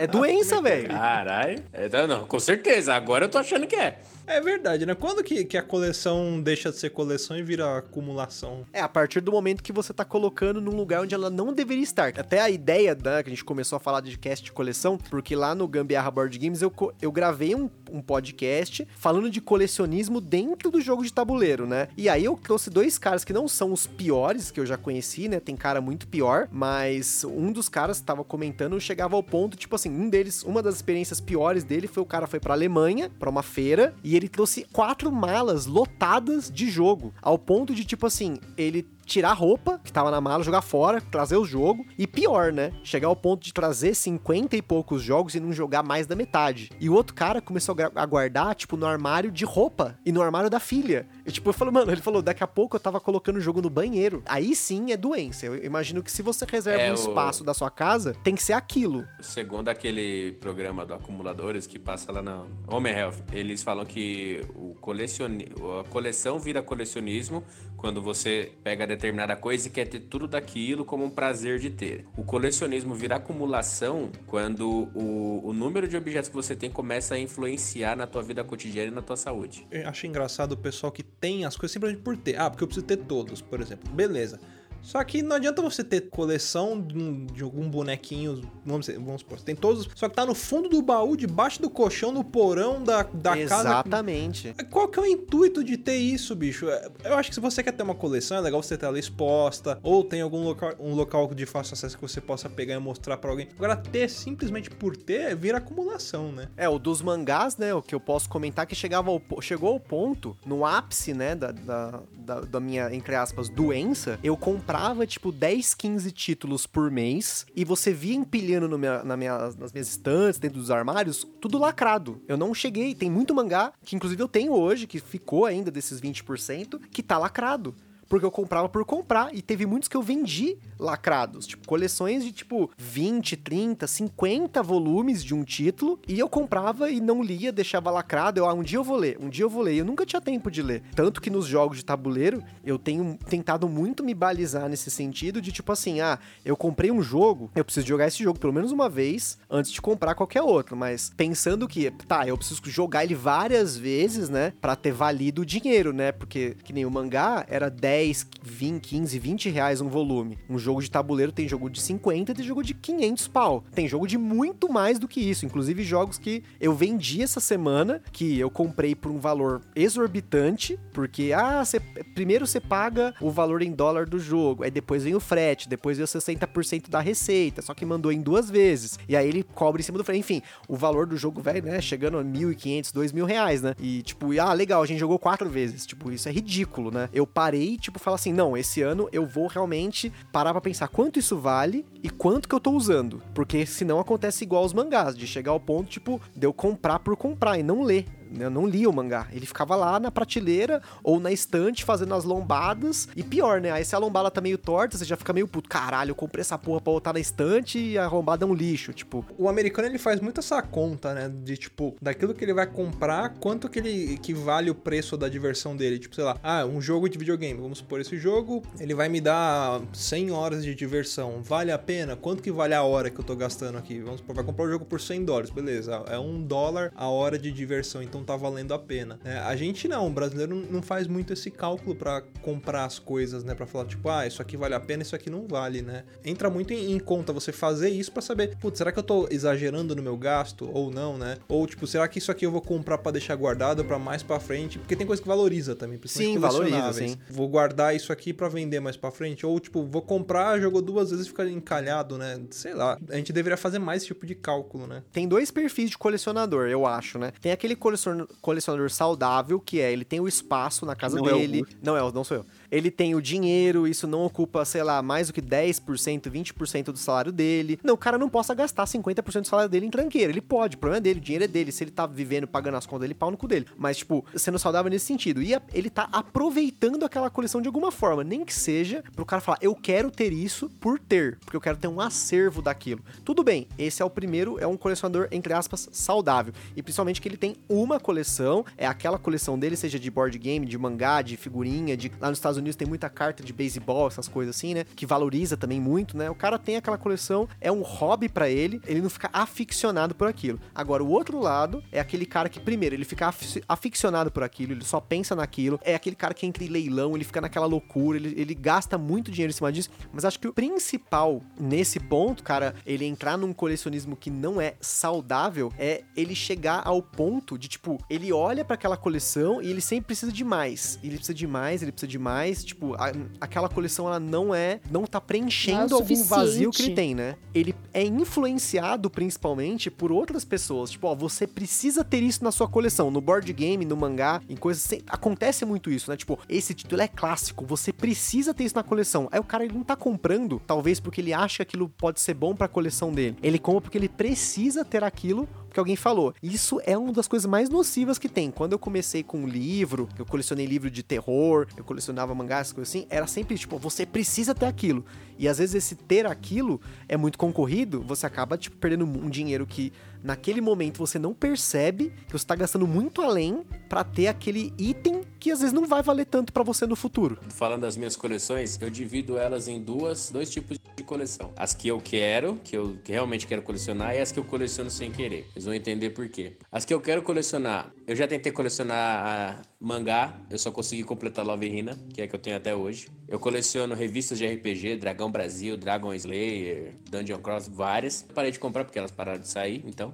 É doença, velho. Caralho. É, não, não, com certeza. Agora eu tô achando que é. É verdade, né? Quando que, que a coleção deixa de ser coleção e vira acumulação? É, a partir do momento que você tá colocando num lugar onde ela não deveria estar. Até a ideia, né, que a gente começou a falar de cast de coleção, porque lá no Gambiarra Board Games eu, eu gravei um, um podcast falando de colecionismo dentro do jogo de tabuleiro, né? E aí eu trouxe dois caras que não são os piores que eu já conheci, né? Tem cara muito pior, mas um dos caras tava comentando chegava ao ponto, tipo assim, um deles, uma das experiências piores dele foi o cara foi pra Alemanha, pra uma feira, e ele trouxe quatro malas lotadas de jogo, ao ponto de, tipo assim, ele tirar a roupa que tava na mala, jogar fora, trazer o jogo. E pior, né? Chegar ao ponto de trazer 50 e poucos jogos e não jogar mais da metade. E o outro cara começou a guardar, tipo, no armário de roupa e no armário da filha. E tipo, eu falo, mano, ele falou, daqui a pouco eu tava colocando o jogo no banheiro. Aí sim é doença. Eu imagino que se você reserva É, um o- espaço da sua casa, tem que ser aquilo. Segundo aquele programa do Acumuladores que passa lá na Home Health, eles falam que o colecioni... a coleção vira colecionismo quando você pega determinada coisa e quer ter tudo daquilo como um prazer de ter. O colecionismo vira acumulação quando o, o número de objetos que você tem começa a influenciar na tua vida cotidiana e na tua saúde. Eu acho engraçado o pessoal que tem as coisas simplesmente por ter. Ah, porque eu preciso ter todos, por exemplo. Beleza. Só que não adianta você ter coleção de, um- algum bonequinho, vamos, dizer- vamos supor, tem todos, só que tá no fundo do baú, debaixo do colchão, no porão da, da casa. Exatamente. Qual que é o intuito de ter isso, bicho? É, Eu acho que se você quer ter uma coleção, é legal você ter ela exposta, ou tem algum local, um local de fácil acesso que você possa pegar e mostrar pra alguém. Agora, ter simplesmente por ter, vira acumulação, né? É, o dos mangás, né? O que eu posso comentar que chegava ao, chegou ao ponto, no ápice, né, da, da, da, da minha, entre aspas, doença, eu comprava, tipo, 10, 15 títulos por mês e você via empilhando minha, na minha, nas minhas estantes, dentro dos armários, tudo lacrado. Eu não cheguei, tem muito mangá, que inclusive eu tenho hoje, que ficou ainda desses 20%, que tá lacrado. Porque eu comprava por comprar. E teve muitos que eu vendi lacrados. Tipo, coleções de tipo 20, 30, 50 volumes de um título. E eu comprava e não lia, deixava lacrado. Eu, ah, um dia eu vou ler, um dia eu vou ler. Eu nunca tinha tempo de ler. Tanto que nos jogos de tabuleiro, eu tenho tentado muito me balizar nesse sentido de tipo assim, ah, eu comprei um jogo, eu preciso jogar esse jogo pelo menos uma vez antes de comprar qualquer outro. Mas pensando que, tá, eu preciso jogar ele várias vezes, né? Pra ter valido o dinheiro, né? Porque, que nem o mangá, era 10, 20, 15, 20 reais um volume. Um jogo de tabuleiro tem jogo de 50 e tem jogo de 500 pau. Tem jogo de muito mais do que isso. Inclusive jogos que eu vendi essa semana, que eu comprei por um valor exorbitante, porque, ah, cê- primeiro você paga o valor em dólar do jogo, aí depois vem o frete, depois vem os 60% da receita, só que mandou em duas vezes. E aí ele cobra em cima do frete. Enfim, o valor do jogo, velho, né, chegando a 1.500, 2.000 reais, né? E, tipo, ah, legal, a gente jogou quatro vezes. Tipo, isso é ridículo, né? Eu parei, tipo, falar assim, não, esse ano eu vou realmente parar pra pensar quanto isso vale e quanto que eu tô usando. Porque senão acontece igual aos mangás, de chegar ao ponto, tipo, de eu comprar por comprar e não ler. Eu não lia o mangá. Ele ficava lá na prateleira ou na estante fazendo as lombadas. E pior, né? Aí se a lombada tá meio torta, você já fica meio puto. Caralho, eu comprei essa porra pra botar na estante e a lombada é um lixo. Tipo, O americano ele faz muito essa conta, né? De tipo, daquilo que ele vai comprar, quanto que ele que vale o preço da diversão dele. Tipo, sei lá, ah, um jogo de videogame. Vamos supor, esse jogo, ele vai me dar 100 horas de diversão. Vale a pena? Quanto que vale a hora que eu tô gastando aqui? Vamos supor, vai comprar o jogo por 100 dólares, beleza. É um dólar a hora de diversão. Então então tá valendo a pena. É, a gente não, o brasileiro não faz muito esse cálculo pra comprar as coisas, né? Pra falar, tipo, ah, isso aqui vale a pena, isso aqui não vale, né? Entra muito em, em conta você fazer isso pra saber, putz, será que eu tô exagerando no meu gasto ou não, né? Ou, tipo, será que isso aqui eu vou comprar pra deixar guardado pra mais pra frente? Porque tem coisa que valoriza também, Sim, valoriza, sim. Vou guardar isso aqui pra vender mais pra frente. Ou, tipo, vou comprar, jogou duas vezes e fica encalhado, né? Sei lá. A gente deveria fazer mais esse tipo de cálculo, né? Tem dois perfis de colecionador, eu acho, né? Tem aquele colecionador, colecionador saudável, que é, ele tem o espaço na casa Não é dele. não é, o- não sou eu. Ele tem o dinheiro, isso não ocupa, sei lá, mais do que 10%, 20% do salário dele. Não, o cara não possa gastar 50% do salário dele em tranqueira. Ele pode, o problema é dele, o dinheiro é dele. Se ele tá vivendo, pagando as contas dele, pau no cu dele. Mas, tipo, sendo saudável nesse sentido. E ele tá aproveitando aquela coleção de alguma forma. Nem que seja pro cara falar, eu quero ter isso por ter. Porque eu quero ter um acervo daquilo. Tudo bem, esse é o primeiro, é um colecionador, entre aspas, saudável. E principalmente que ele tem uma coleção, é aquela coleção dele, seja de board game, de mangá, de figurinha, de. Lá nos Estados Unidos tem muita carta de beisebol, essas coisas assim, né? Que valoriza também muito, né? O cara tem aquela coleção, é um hobby pra ele, ele não fica aficionado por aquilo. Agora, o outro lado é aquele cara que, primeiro, ele fica afi- aficionado por aquilo, ele só pensa naquilo, é aquele cara que entra em leilão, ele fica naquela loucura, ele, ele gasta muito dinheiro em cima disso, mas acho que o principal nesse ponto, cara, ele entrar num colecionismo que não é saudável, é ele chegar ao ponto de, tipo, ele olha pra aquela coleção e ele sempre precisa de mais. Ele precisa de mais, ele precisa de mais. Tipo, a- aquela coleção, ela não é. Não tá preenchendo Não é algum vazio que ele tem, né? Ele é influenciado principalmente por outras pessoas. Tipo, ó, você precisa ter isso na sua coleção. No board game, no mangá, em coisas. assim, Acontece muito isso, né? Tipo, esse título é clássico, você precisa ter isso na coleção. Aí o cara ele não tá comprando, talvez porque ele acha que aquilo pode ser bom pra coleção dele. Ele compra porque ele precisa ter aquilo porque alguém falou. Isso é uma das coisas mais nocivas que tem. Quando eu comecei com um livro, eu colecionei livro de terror, eu colecionava mangás, coisas assim, era sempre tipo, você precisa ter aquilo. E às vezes esse ter aquilo é muito concorrido, você acaba tipo perdendo um dinheiro que naquele momento você não percebe que você tá gastando muito além pra ter aquele item que às vezes não vai valer tanto pra você no futuro. Falando das minhas coleções, eu divido elas em duas, dois tipos de coleção. As que eu quero, que eu realmente quero colecionar, e as que eu coleciono sem querer. Vocês vão entender por quê. As que eu quero colecionar, eu já tentei colecionar a mangá, eu só consegui completar Love Hina, que é que eu tenho até hoje. Eu coleciono revistas de RPG, Dragão Brasil, Dragon Slayer, Dungeon Cross, várias. Parei de comprar porque elas pararam de sair, então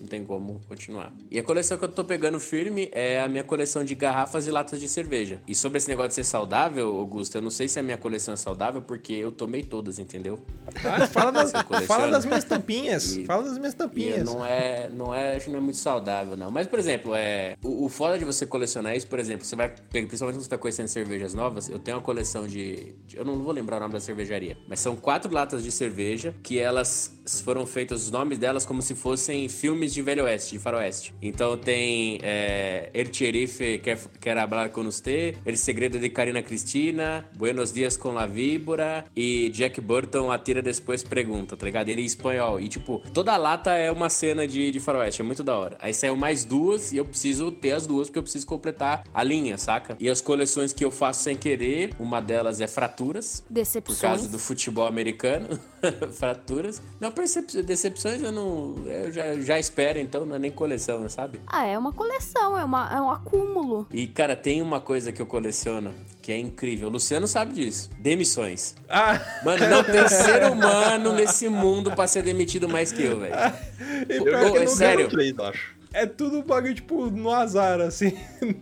não tem como continuar. E a coleção que eu tô pegando firme é a minha coleção de garrafas e latas de cerveja. E sobre esse negócio de ser saudável, Augusto, eu não sei se a minha coleção é saudável porque eu tomei todas, entendeu? Ah, fala, das, fala das minhas tampinhas. E- Fala das minhas tampinhas. não é, não é, acho que não é muito saudável, não. Mas, por exemplo, é, o, o foda de você colecionar isso, por exemplo, você vai, pegar- principalmente quando você vai conhecendo cervejas novas, eu tenho uma coleção de, de- eu não vou lembrar o nome da cervejaria, mas são quatro latas de cerveja que elas foram feitas, os nomes delas como se fossem filmes de Velho Oeste, de Faroeste. Então tem é, El Cherife Quer, Quer Hablar Con Usted, El Segredo de Karina Cristina, Buenos Dias com la Víbora e Jack Burton Atira Depois Pergunta, tá ligado? Ele em espanhol. E, tipo, toda lata é uma cena de, de faroeste, é muito da hora. Aí saiu mais duas e eu preciso ter as duas porque eu preciso completar a linha, saca? E as coleções que eu faço sem querer, uma delas é Fraturas, por Decepções. causa do futebol americano. Fraturas. Não, percep- decepções eu não. Eu já, já espero, então não é nem coleção, sabe? Ah, é uma coleção, é, uma, é um acúmulo. E, cara, tem uma coisa que eu coleciono que é incrível. O Luciano sabe disso. Demissões. Ah, Mano, não tem ser humano nesse mundo pra ser demitido mais que eu, velho. e Ô, pior ô, que é não sério? Três, eu acho. É tudo bagulho, tipo, no azar, assim.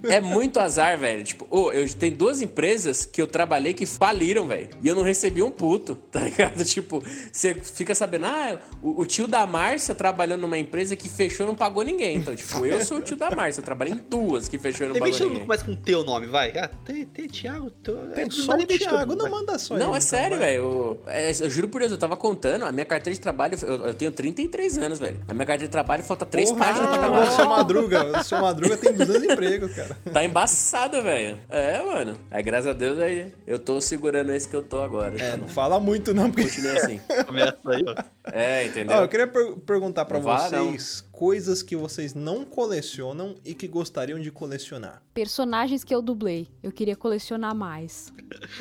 É muito azar, velho. Tipo, ô, eu tenho duas empresas que eu trabalhei que faliram, velho. E eu não recebi um puto, tá ligado? Tipo, você fica sabendo, ah, o, o tio da Márcia trabalhando numa empresa que fechou e não pagou ninguém. Então, tipo, eu sou o tio da Márcia, eu trabalhei em duas que fechou e não Tem pagou ninguém. começa com teu nome, vai. Ah, tem, tem Thiago. Tem é, só o Thiago, não manda só Não, é então, sério, velho. Eu, é, eu juro por Deus, eu tava contando, a minha carteira de trabalho, eu, eu tenho 33 anos, velho. A minha carteira de trabalho falta três páginas pra ah, acabar. o seu Madruga, o seu Madruga tem 200 empregos, cara. Tá embaçada, velho. É, mano. Aí, graças a Deus, aí, eu tô segurando esse que eu tô agora. É, não fala muito não, porque... Continua assim. Começa aí, ó. É, entendeu? Ó, eu queria per- perguntar pra Não vá, vocês coisas que vocês não colecionam e que gostariam de colecionar. Personagens que eu dublei. Eu queria colecionar mais.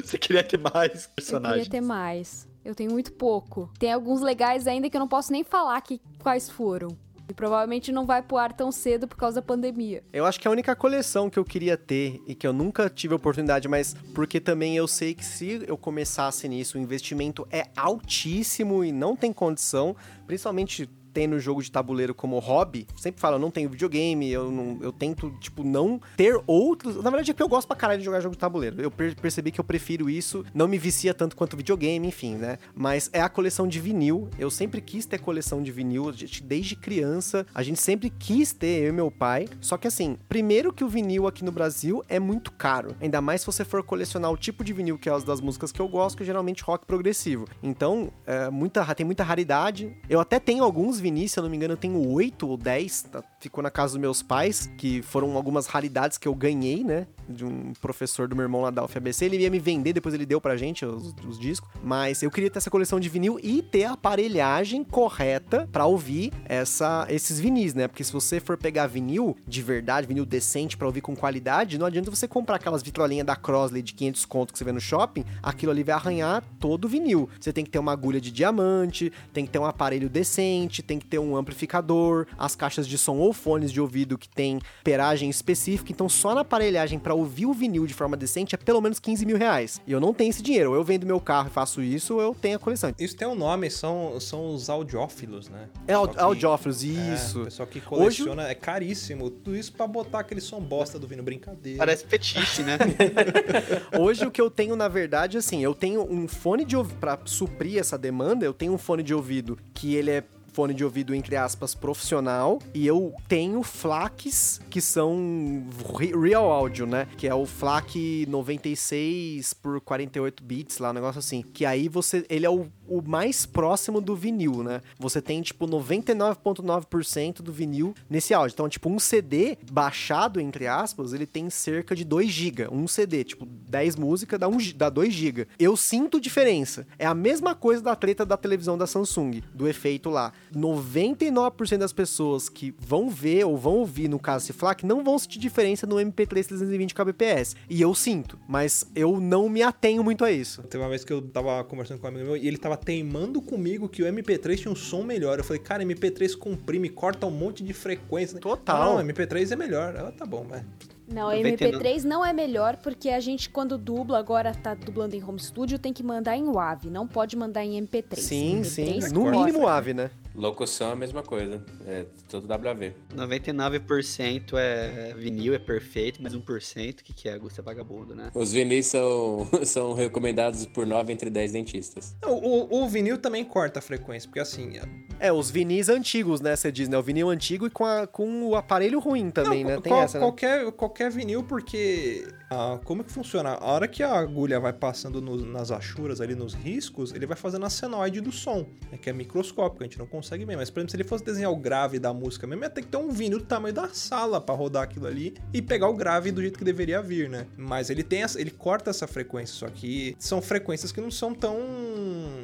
Você queria ter mais Eu personagens. queria ter mais. Eu tenho muito pouco. Tem alguns legais ainda que eu não posso nem falar que quais foram. E provavelmente não vai pro ar tão cedo por causa da pandemia. Eu acho que a única coleção que eu queria ter e que eu nunca tive oportunidade, mas porque também eu sei que se eu começasse nisso, o investimento é altíssimo e não tem condição, principalmente tendo jogo de tabuleiro como hobby, sempre falo, eu não tenho videogame, eu, não, eu tento, tipo, não ter outros. Na verdade é que eu gosto pra caralho de jogar jogo de tabuleiro. Eu per- percebi que eu prefiro isso, não me vicia tanto quanto videogame, enfim, né? Mas é a coleção de vinil. Eu sempre quis ter coleção de vinil, gente, desde criança, a gente sempre quis ter, eu e meu pai. Só que assim, primeiro que o vinil aqui no Brasil é muito caro. Ainda mais se você for colecionar o tipo de vinil que é as das músicas que eu gosto, que é geralmente rock progressivo. Então, é muita, tem muita raridade. Eu até tenho alguns vinis, se eu não me engano, eu tenho oito ou dez, tá? ficou na casa dos meus pais, que foram algumas raridades que eu ganhei, né? De um professor do meu irmão lá da UFABC. Ele ia me vender, depois ele deu pra gente os, os discos. Mas eu queria ter essa coleção de vinil e ter a aparelhagem correta pra ouvir essa, esses vinis, né? Porque se você for pegar vinil de verdade, vinil decente pra ouvir com qualidade, não adianta você comprar aquelas vitrolinhas da Crosley de 500 conto que você vê no shopping, aquilo ali vai arranhar todo o vinil. Você tem que ter uma agulha de diamante, tem que ter um aparelho decente, tem que ter um amplificador, as caixas de som ou fones de ouvido que tem peragem específica, então só na aparelhagem pra ouvir o vinil de forma decente é pelo menos 15 mil reais. E eu não tenho esse dinheiro, ou eu vendo meu carro e faço isso, ou eu tenho a coleção. Isso tem um nome, são, são os audiófilos, né? É Só aud- que- audiófilos, É, isso. o pessoal que coleciona é caríssimo. Tudo isso pra botar aquele som bosta do vindo brincadeira. Parece fetiche, né? Hoje o que eu tenho, na verdade, assim, eu tenho um fone de ouvido. Pra suprir essa demanda, eu tenho um fone de ouvido que ele é fone de ouvido, entre aspas, profissional. E eu tenho FLACs que são re- Real Audio, né? Que é o FLAC 96 por 48 bits lá, um negócio assim. Que aí você. Ele é o, o mais próximo do vinil, né? Você tem, tipo, 99,9% do vinil nesse áudio. Então, tipo, um CD baixado, entre aspas, ele tem cerca de 2 GB. Um CD, tipo, 10 músicas dá, um, dá 2 GB. Eu sinto diferença. É a mesma coisa da treta da televisão da Samsung, do efeito lá. 99% das pessoas que vão ver ou vão ouvir, no caso, esse FLAC, não vão sentir diferença no MP3 320 kbps. E eu sinto, mas eu não me atenho muito a isso. Teve uma vez que eu tava conversando com um amigo meu e ele tava teimando comigo que o MP3 tinha um som melhor. Eu falei, cara, MP3 comprime, corta um monte de frequência. Total. Não, MP3 é melhor. Ela tá bom, mas. Não, Não vem MP3 não é melhor porque a gente, quando dubla, agora tá dublando em home studio, tem que mandar em WAV, não pode mandar em MP3. Sim, MP3 sim. No mínimo ave, né? Locução é a mesma coisa. É tudo WAV. 99% é vinil, é perfeito, mas 1% o que, que é? Gosto é vagabundo, né? Os vinis são, são recomendados por 9 entre 10 dentistas. Não, o, o vinil também corta a frequência, porque assim. É, os vinis antigos, né? Você diz, né? O vinil antigo e com, a- com o aparelho ruim também, não, né? Tem qual- essa, né? qualquer, qualquer vinil, porque. Ah, como que funciona? A hora que a agulha vai passando no- nas achuras ali, nos riscos, ele vai fazendo a senoide do som, né, que é microscópico, a gente não consegue ver. Mas, por exemplo, se ele fosse desenhar o grave da música mesmo, ia ter que ter um vinil do tamanho da sala pra rodar aquilo ali e pegar o grave do jeito que deveria vir, né? Mas ele tem ele corta essa frequência, só que são frequências que não são tão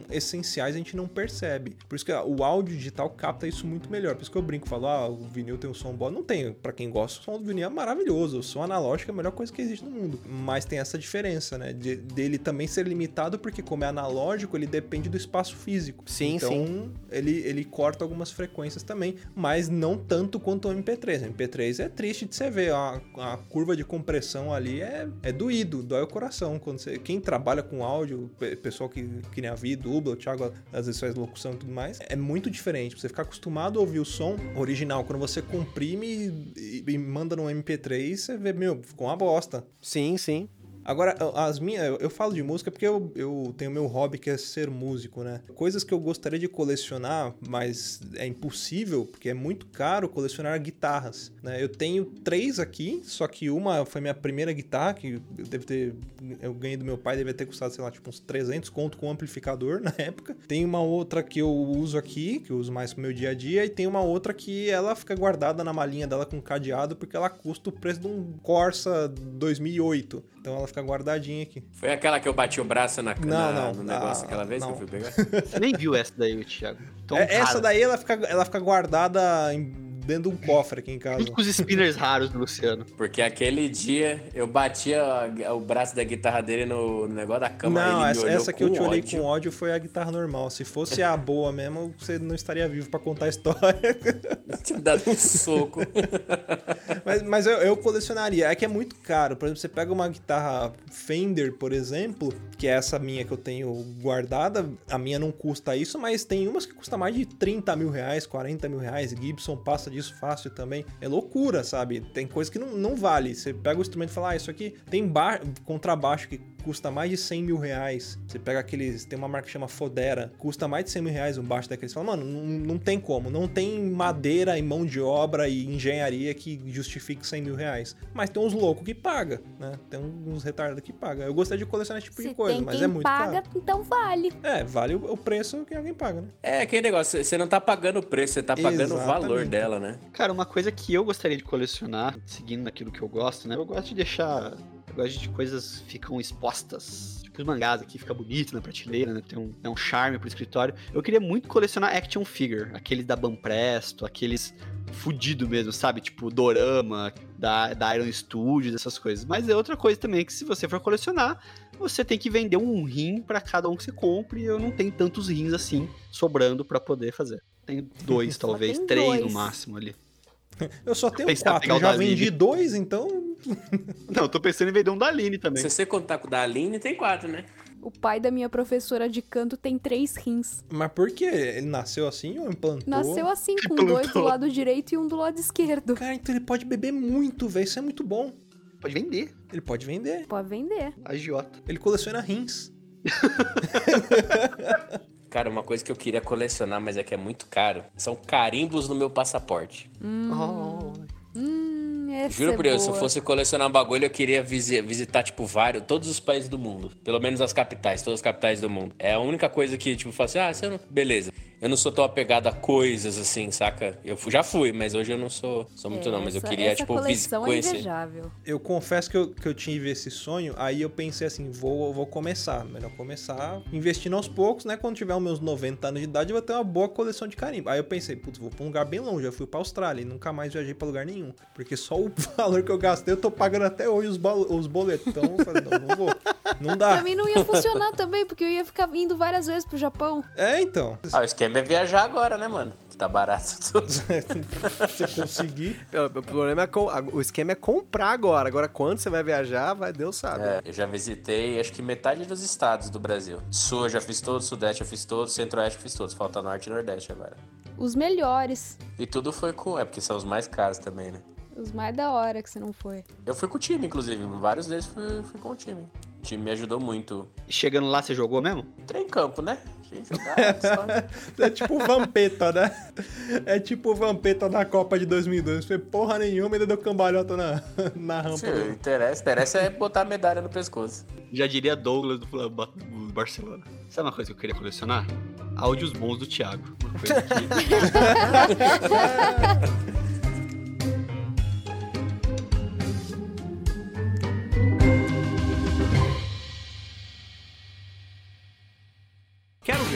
essenciais, a gente não percebe. Por isso que o áudio digital capta isso muito melhor. Por isso que eu brinco, falo, ah, o vinil tem um som bom. Não tem, pra quem gosta, o som do vinil é maravilhoso. O som analógico é a melhor coisa que existe no mundo. Mas tem essa diferença, né? De- dele também ser limitado, porque como é analógico, ele depende do espaço físico. Sim, então, sim. Ele, ele corta algumas frequências também, mas não tanto quanto o MP3. O MP3 é triste de você ver. A, a curva de compressão ali é, é doído, dói o coração. Quando você, quem trabalha com áudio, pe- pessoal que, que nem a Vi, dubla, o Thiago às vezes faz locução e tudo mais, é muito diferente. Você ficar acostumado a ouvir o som original, quando você comprime e, e manda no MP3, você vê, meu, ficou uma bosta. Sim, sim. Agora, as minhas. Eu, falo de música porque eu, eu tenho meu hobby que é ser músico, né? Coisas que eu gostaria de colecionar, mas é impossível, porque é muito caro colecionar guitarras, né? Eu tenho três aqui, só que uma foi minha primeira guitarra, que eu deve ter. Eu ganhei do meu pai, deve ter custado, sei lá, tipo uns 300 conto com amplificador na época. Tem uma outra que eu uso aqui, que eu uso mais pro meu dia a dia, e tem uma outra que ela fica guardada na malinha dela com cadeado, porque ela custa o preço de um Corsa 2008. Então ela fica guardadinha aqui. Foi aquela que eu bati o braço na, Não, na- não, no negócio aquela vez não. que eu fui pegar? Você nem viu essa daí, Thiago. É, essa daí ela fica, ela fica guardada em- dentro de um cofre aqui em casa. Com os spinners raros do Luciano. Porque aquele dia eu bati a- o braço da guitarra dele no, negócio da cama. Não, essa, essa que eu te com olhei ódio. com ódio foi a guitarra normal. Se fosse a boa mesmo, você não estaria vivo pra contar a história. Tinha dado um soco. Mas, mas eu, eu colecionaria. É que é muito caro. Por exemplo, você pega uma guitarra Fender, por exemplo, que é essa minha que eu tenho guardada. A minha não custa isso, mas tem umas que custa mais de 30 mil reais, 40 mil reais. Gibson passa disso fácil também. É loucura, sabe? Tem coisa que não, não vale. Você pega o instrumento e fala, ah, isso aqui tem ba contrabaixo que custa mais de 100 mil reais. Você pega aqueles. Tem uma marca que chama Fodera, custa mais de 100 mil reais um baixo daqueles. Você fala, mano, não, não tem como. Não tem madeira e mão de obra e engenharia que justifique 100 mil reais. Mas tem uns loucos que paga, né? Tem uns retardados que paga. Eu gostaria de colecionar esse tipo Se de coisa, tem mas quem é muito paga, caro. então vale. É, vale o, preço que alguém paga, né? É aquele negócio, você não tá pagando o preço, você tá pagando o valor Exatamente. dela, né? Cara, uma coisa que eu gostaria de colecionar, seguindo naquilo que eu gosto, né? Eu gosto de deixar. Eu gosto de coisas que ficam expostas. Tipo os mangás aqui, fica bonito na prateleira, né? Tem um, é um charme pro escritório. Eu queria muito colecionar action figure, aqueles da Banpresto, aqueles fudido mesmo, sabe? Tipo Dorama, da, da Iron Studios, essas coisas. Mas é outra coisa também que se você for colecionar, você tem que vender um rim pra cada um que você compre. E eu não tenho tantos rins assim sobrando pra poder fazer. Tenho dois, talvez, tem três no dois. máximo ali. Eu só tenho Pensar quatro, eu já vendi dois, então. Não, eu tô pensando em vender um da Aline também. Se você contar com o da Aline, tem quatro, né? O pai da minha professora de canto tem três rins. Mas por quê? Ele nasceu assim ou implantou? Nasceu assim, com Plantou. dois do lado direito e um do lado esquerdo. Cara, então ele pode beber muito, velho. Isso é muito bom. Pode vender. Ele pode vender. Pode vender. Agiota. Ele coleciona rins. Cara, uma coisa que eu queria colecionar, mas é que é muito caro, são carimbos no meu passaporte. Oh. Hum, essa Juro é por Deus, se eu fosse colecionar um bagulho, eu queria visi- visitar, tipo, vários, todos os países do mundo. Pelo menos as capitais, todas as capitais do mundo. É a única coisa que, tipo, eu falo assim, ah, você não... beleza. Eu não sou tão apegado a coisas, assim, saca? Eu já fui, mas hoje eu não sou, sou muito não. Mas eu queria, essa tipo, coleção é invejável. Eu confesso que eu, que eu tive esse sonho, aí eu pensei assim, vou, vou começar. Melhor começar investindo aos poucos, né? Quando tiver os meus 90 anos de idade, eu vou ter uma boa coleção de carimbo. Aí eu pensei, putz, vou pra um lugar bem longe. Eu fui pra Austrália e nunca mais viajei pra lugar nenhum. Porque só o valor que eu gastei, eu tô pagando até hoje os, os boletos. Então eu falei, não, não vou. Não Pra dá. mim não ia funcionar também, porque eu ia ficar indo várias vezes pro Japão. É, então. Ah, o esquema é viajar agora, né, mano? Tá barato tudo. Se você conseguir. O, problema é o esquema é comprar agora. Agora, quando você vai viajar, vai Deus sabe. É, eu já visitei, acho que metade dos estados do Brasil. Sul eu já fiz todos, Sudeste eu fiz todos, Centro-Oeste eu fiz todos. Falta Norte e Nordeste agora. Os melhores. E tudo foi com... É, porque são os mais caros também, né? Os mais da hora que você não foi. Eu fui com o time, inclusive. Vários deles fui, fui com o time. O time me ajudou muito. Chegando lá, você jogou mesmo? Entrei em campo, né? Só... É tipo o Vampeta, né? É tipo o Vampeta da Copa de 2002. Não fez porra nenhuma e ainda deu cambalhota na, na rampa. Sim, o interessa, interessa é botar a medalha no pescoço. Já diria Douglas do do Barcelona. Sabe uma coisa que eu queria colecionar? Áudios bons do Thiago. Uma coisa que...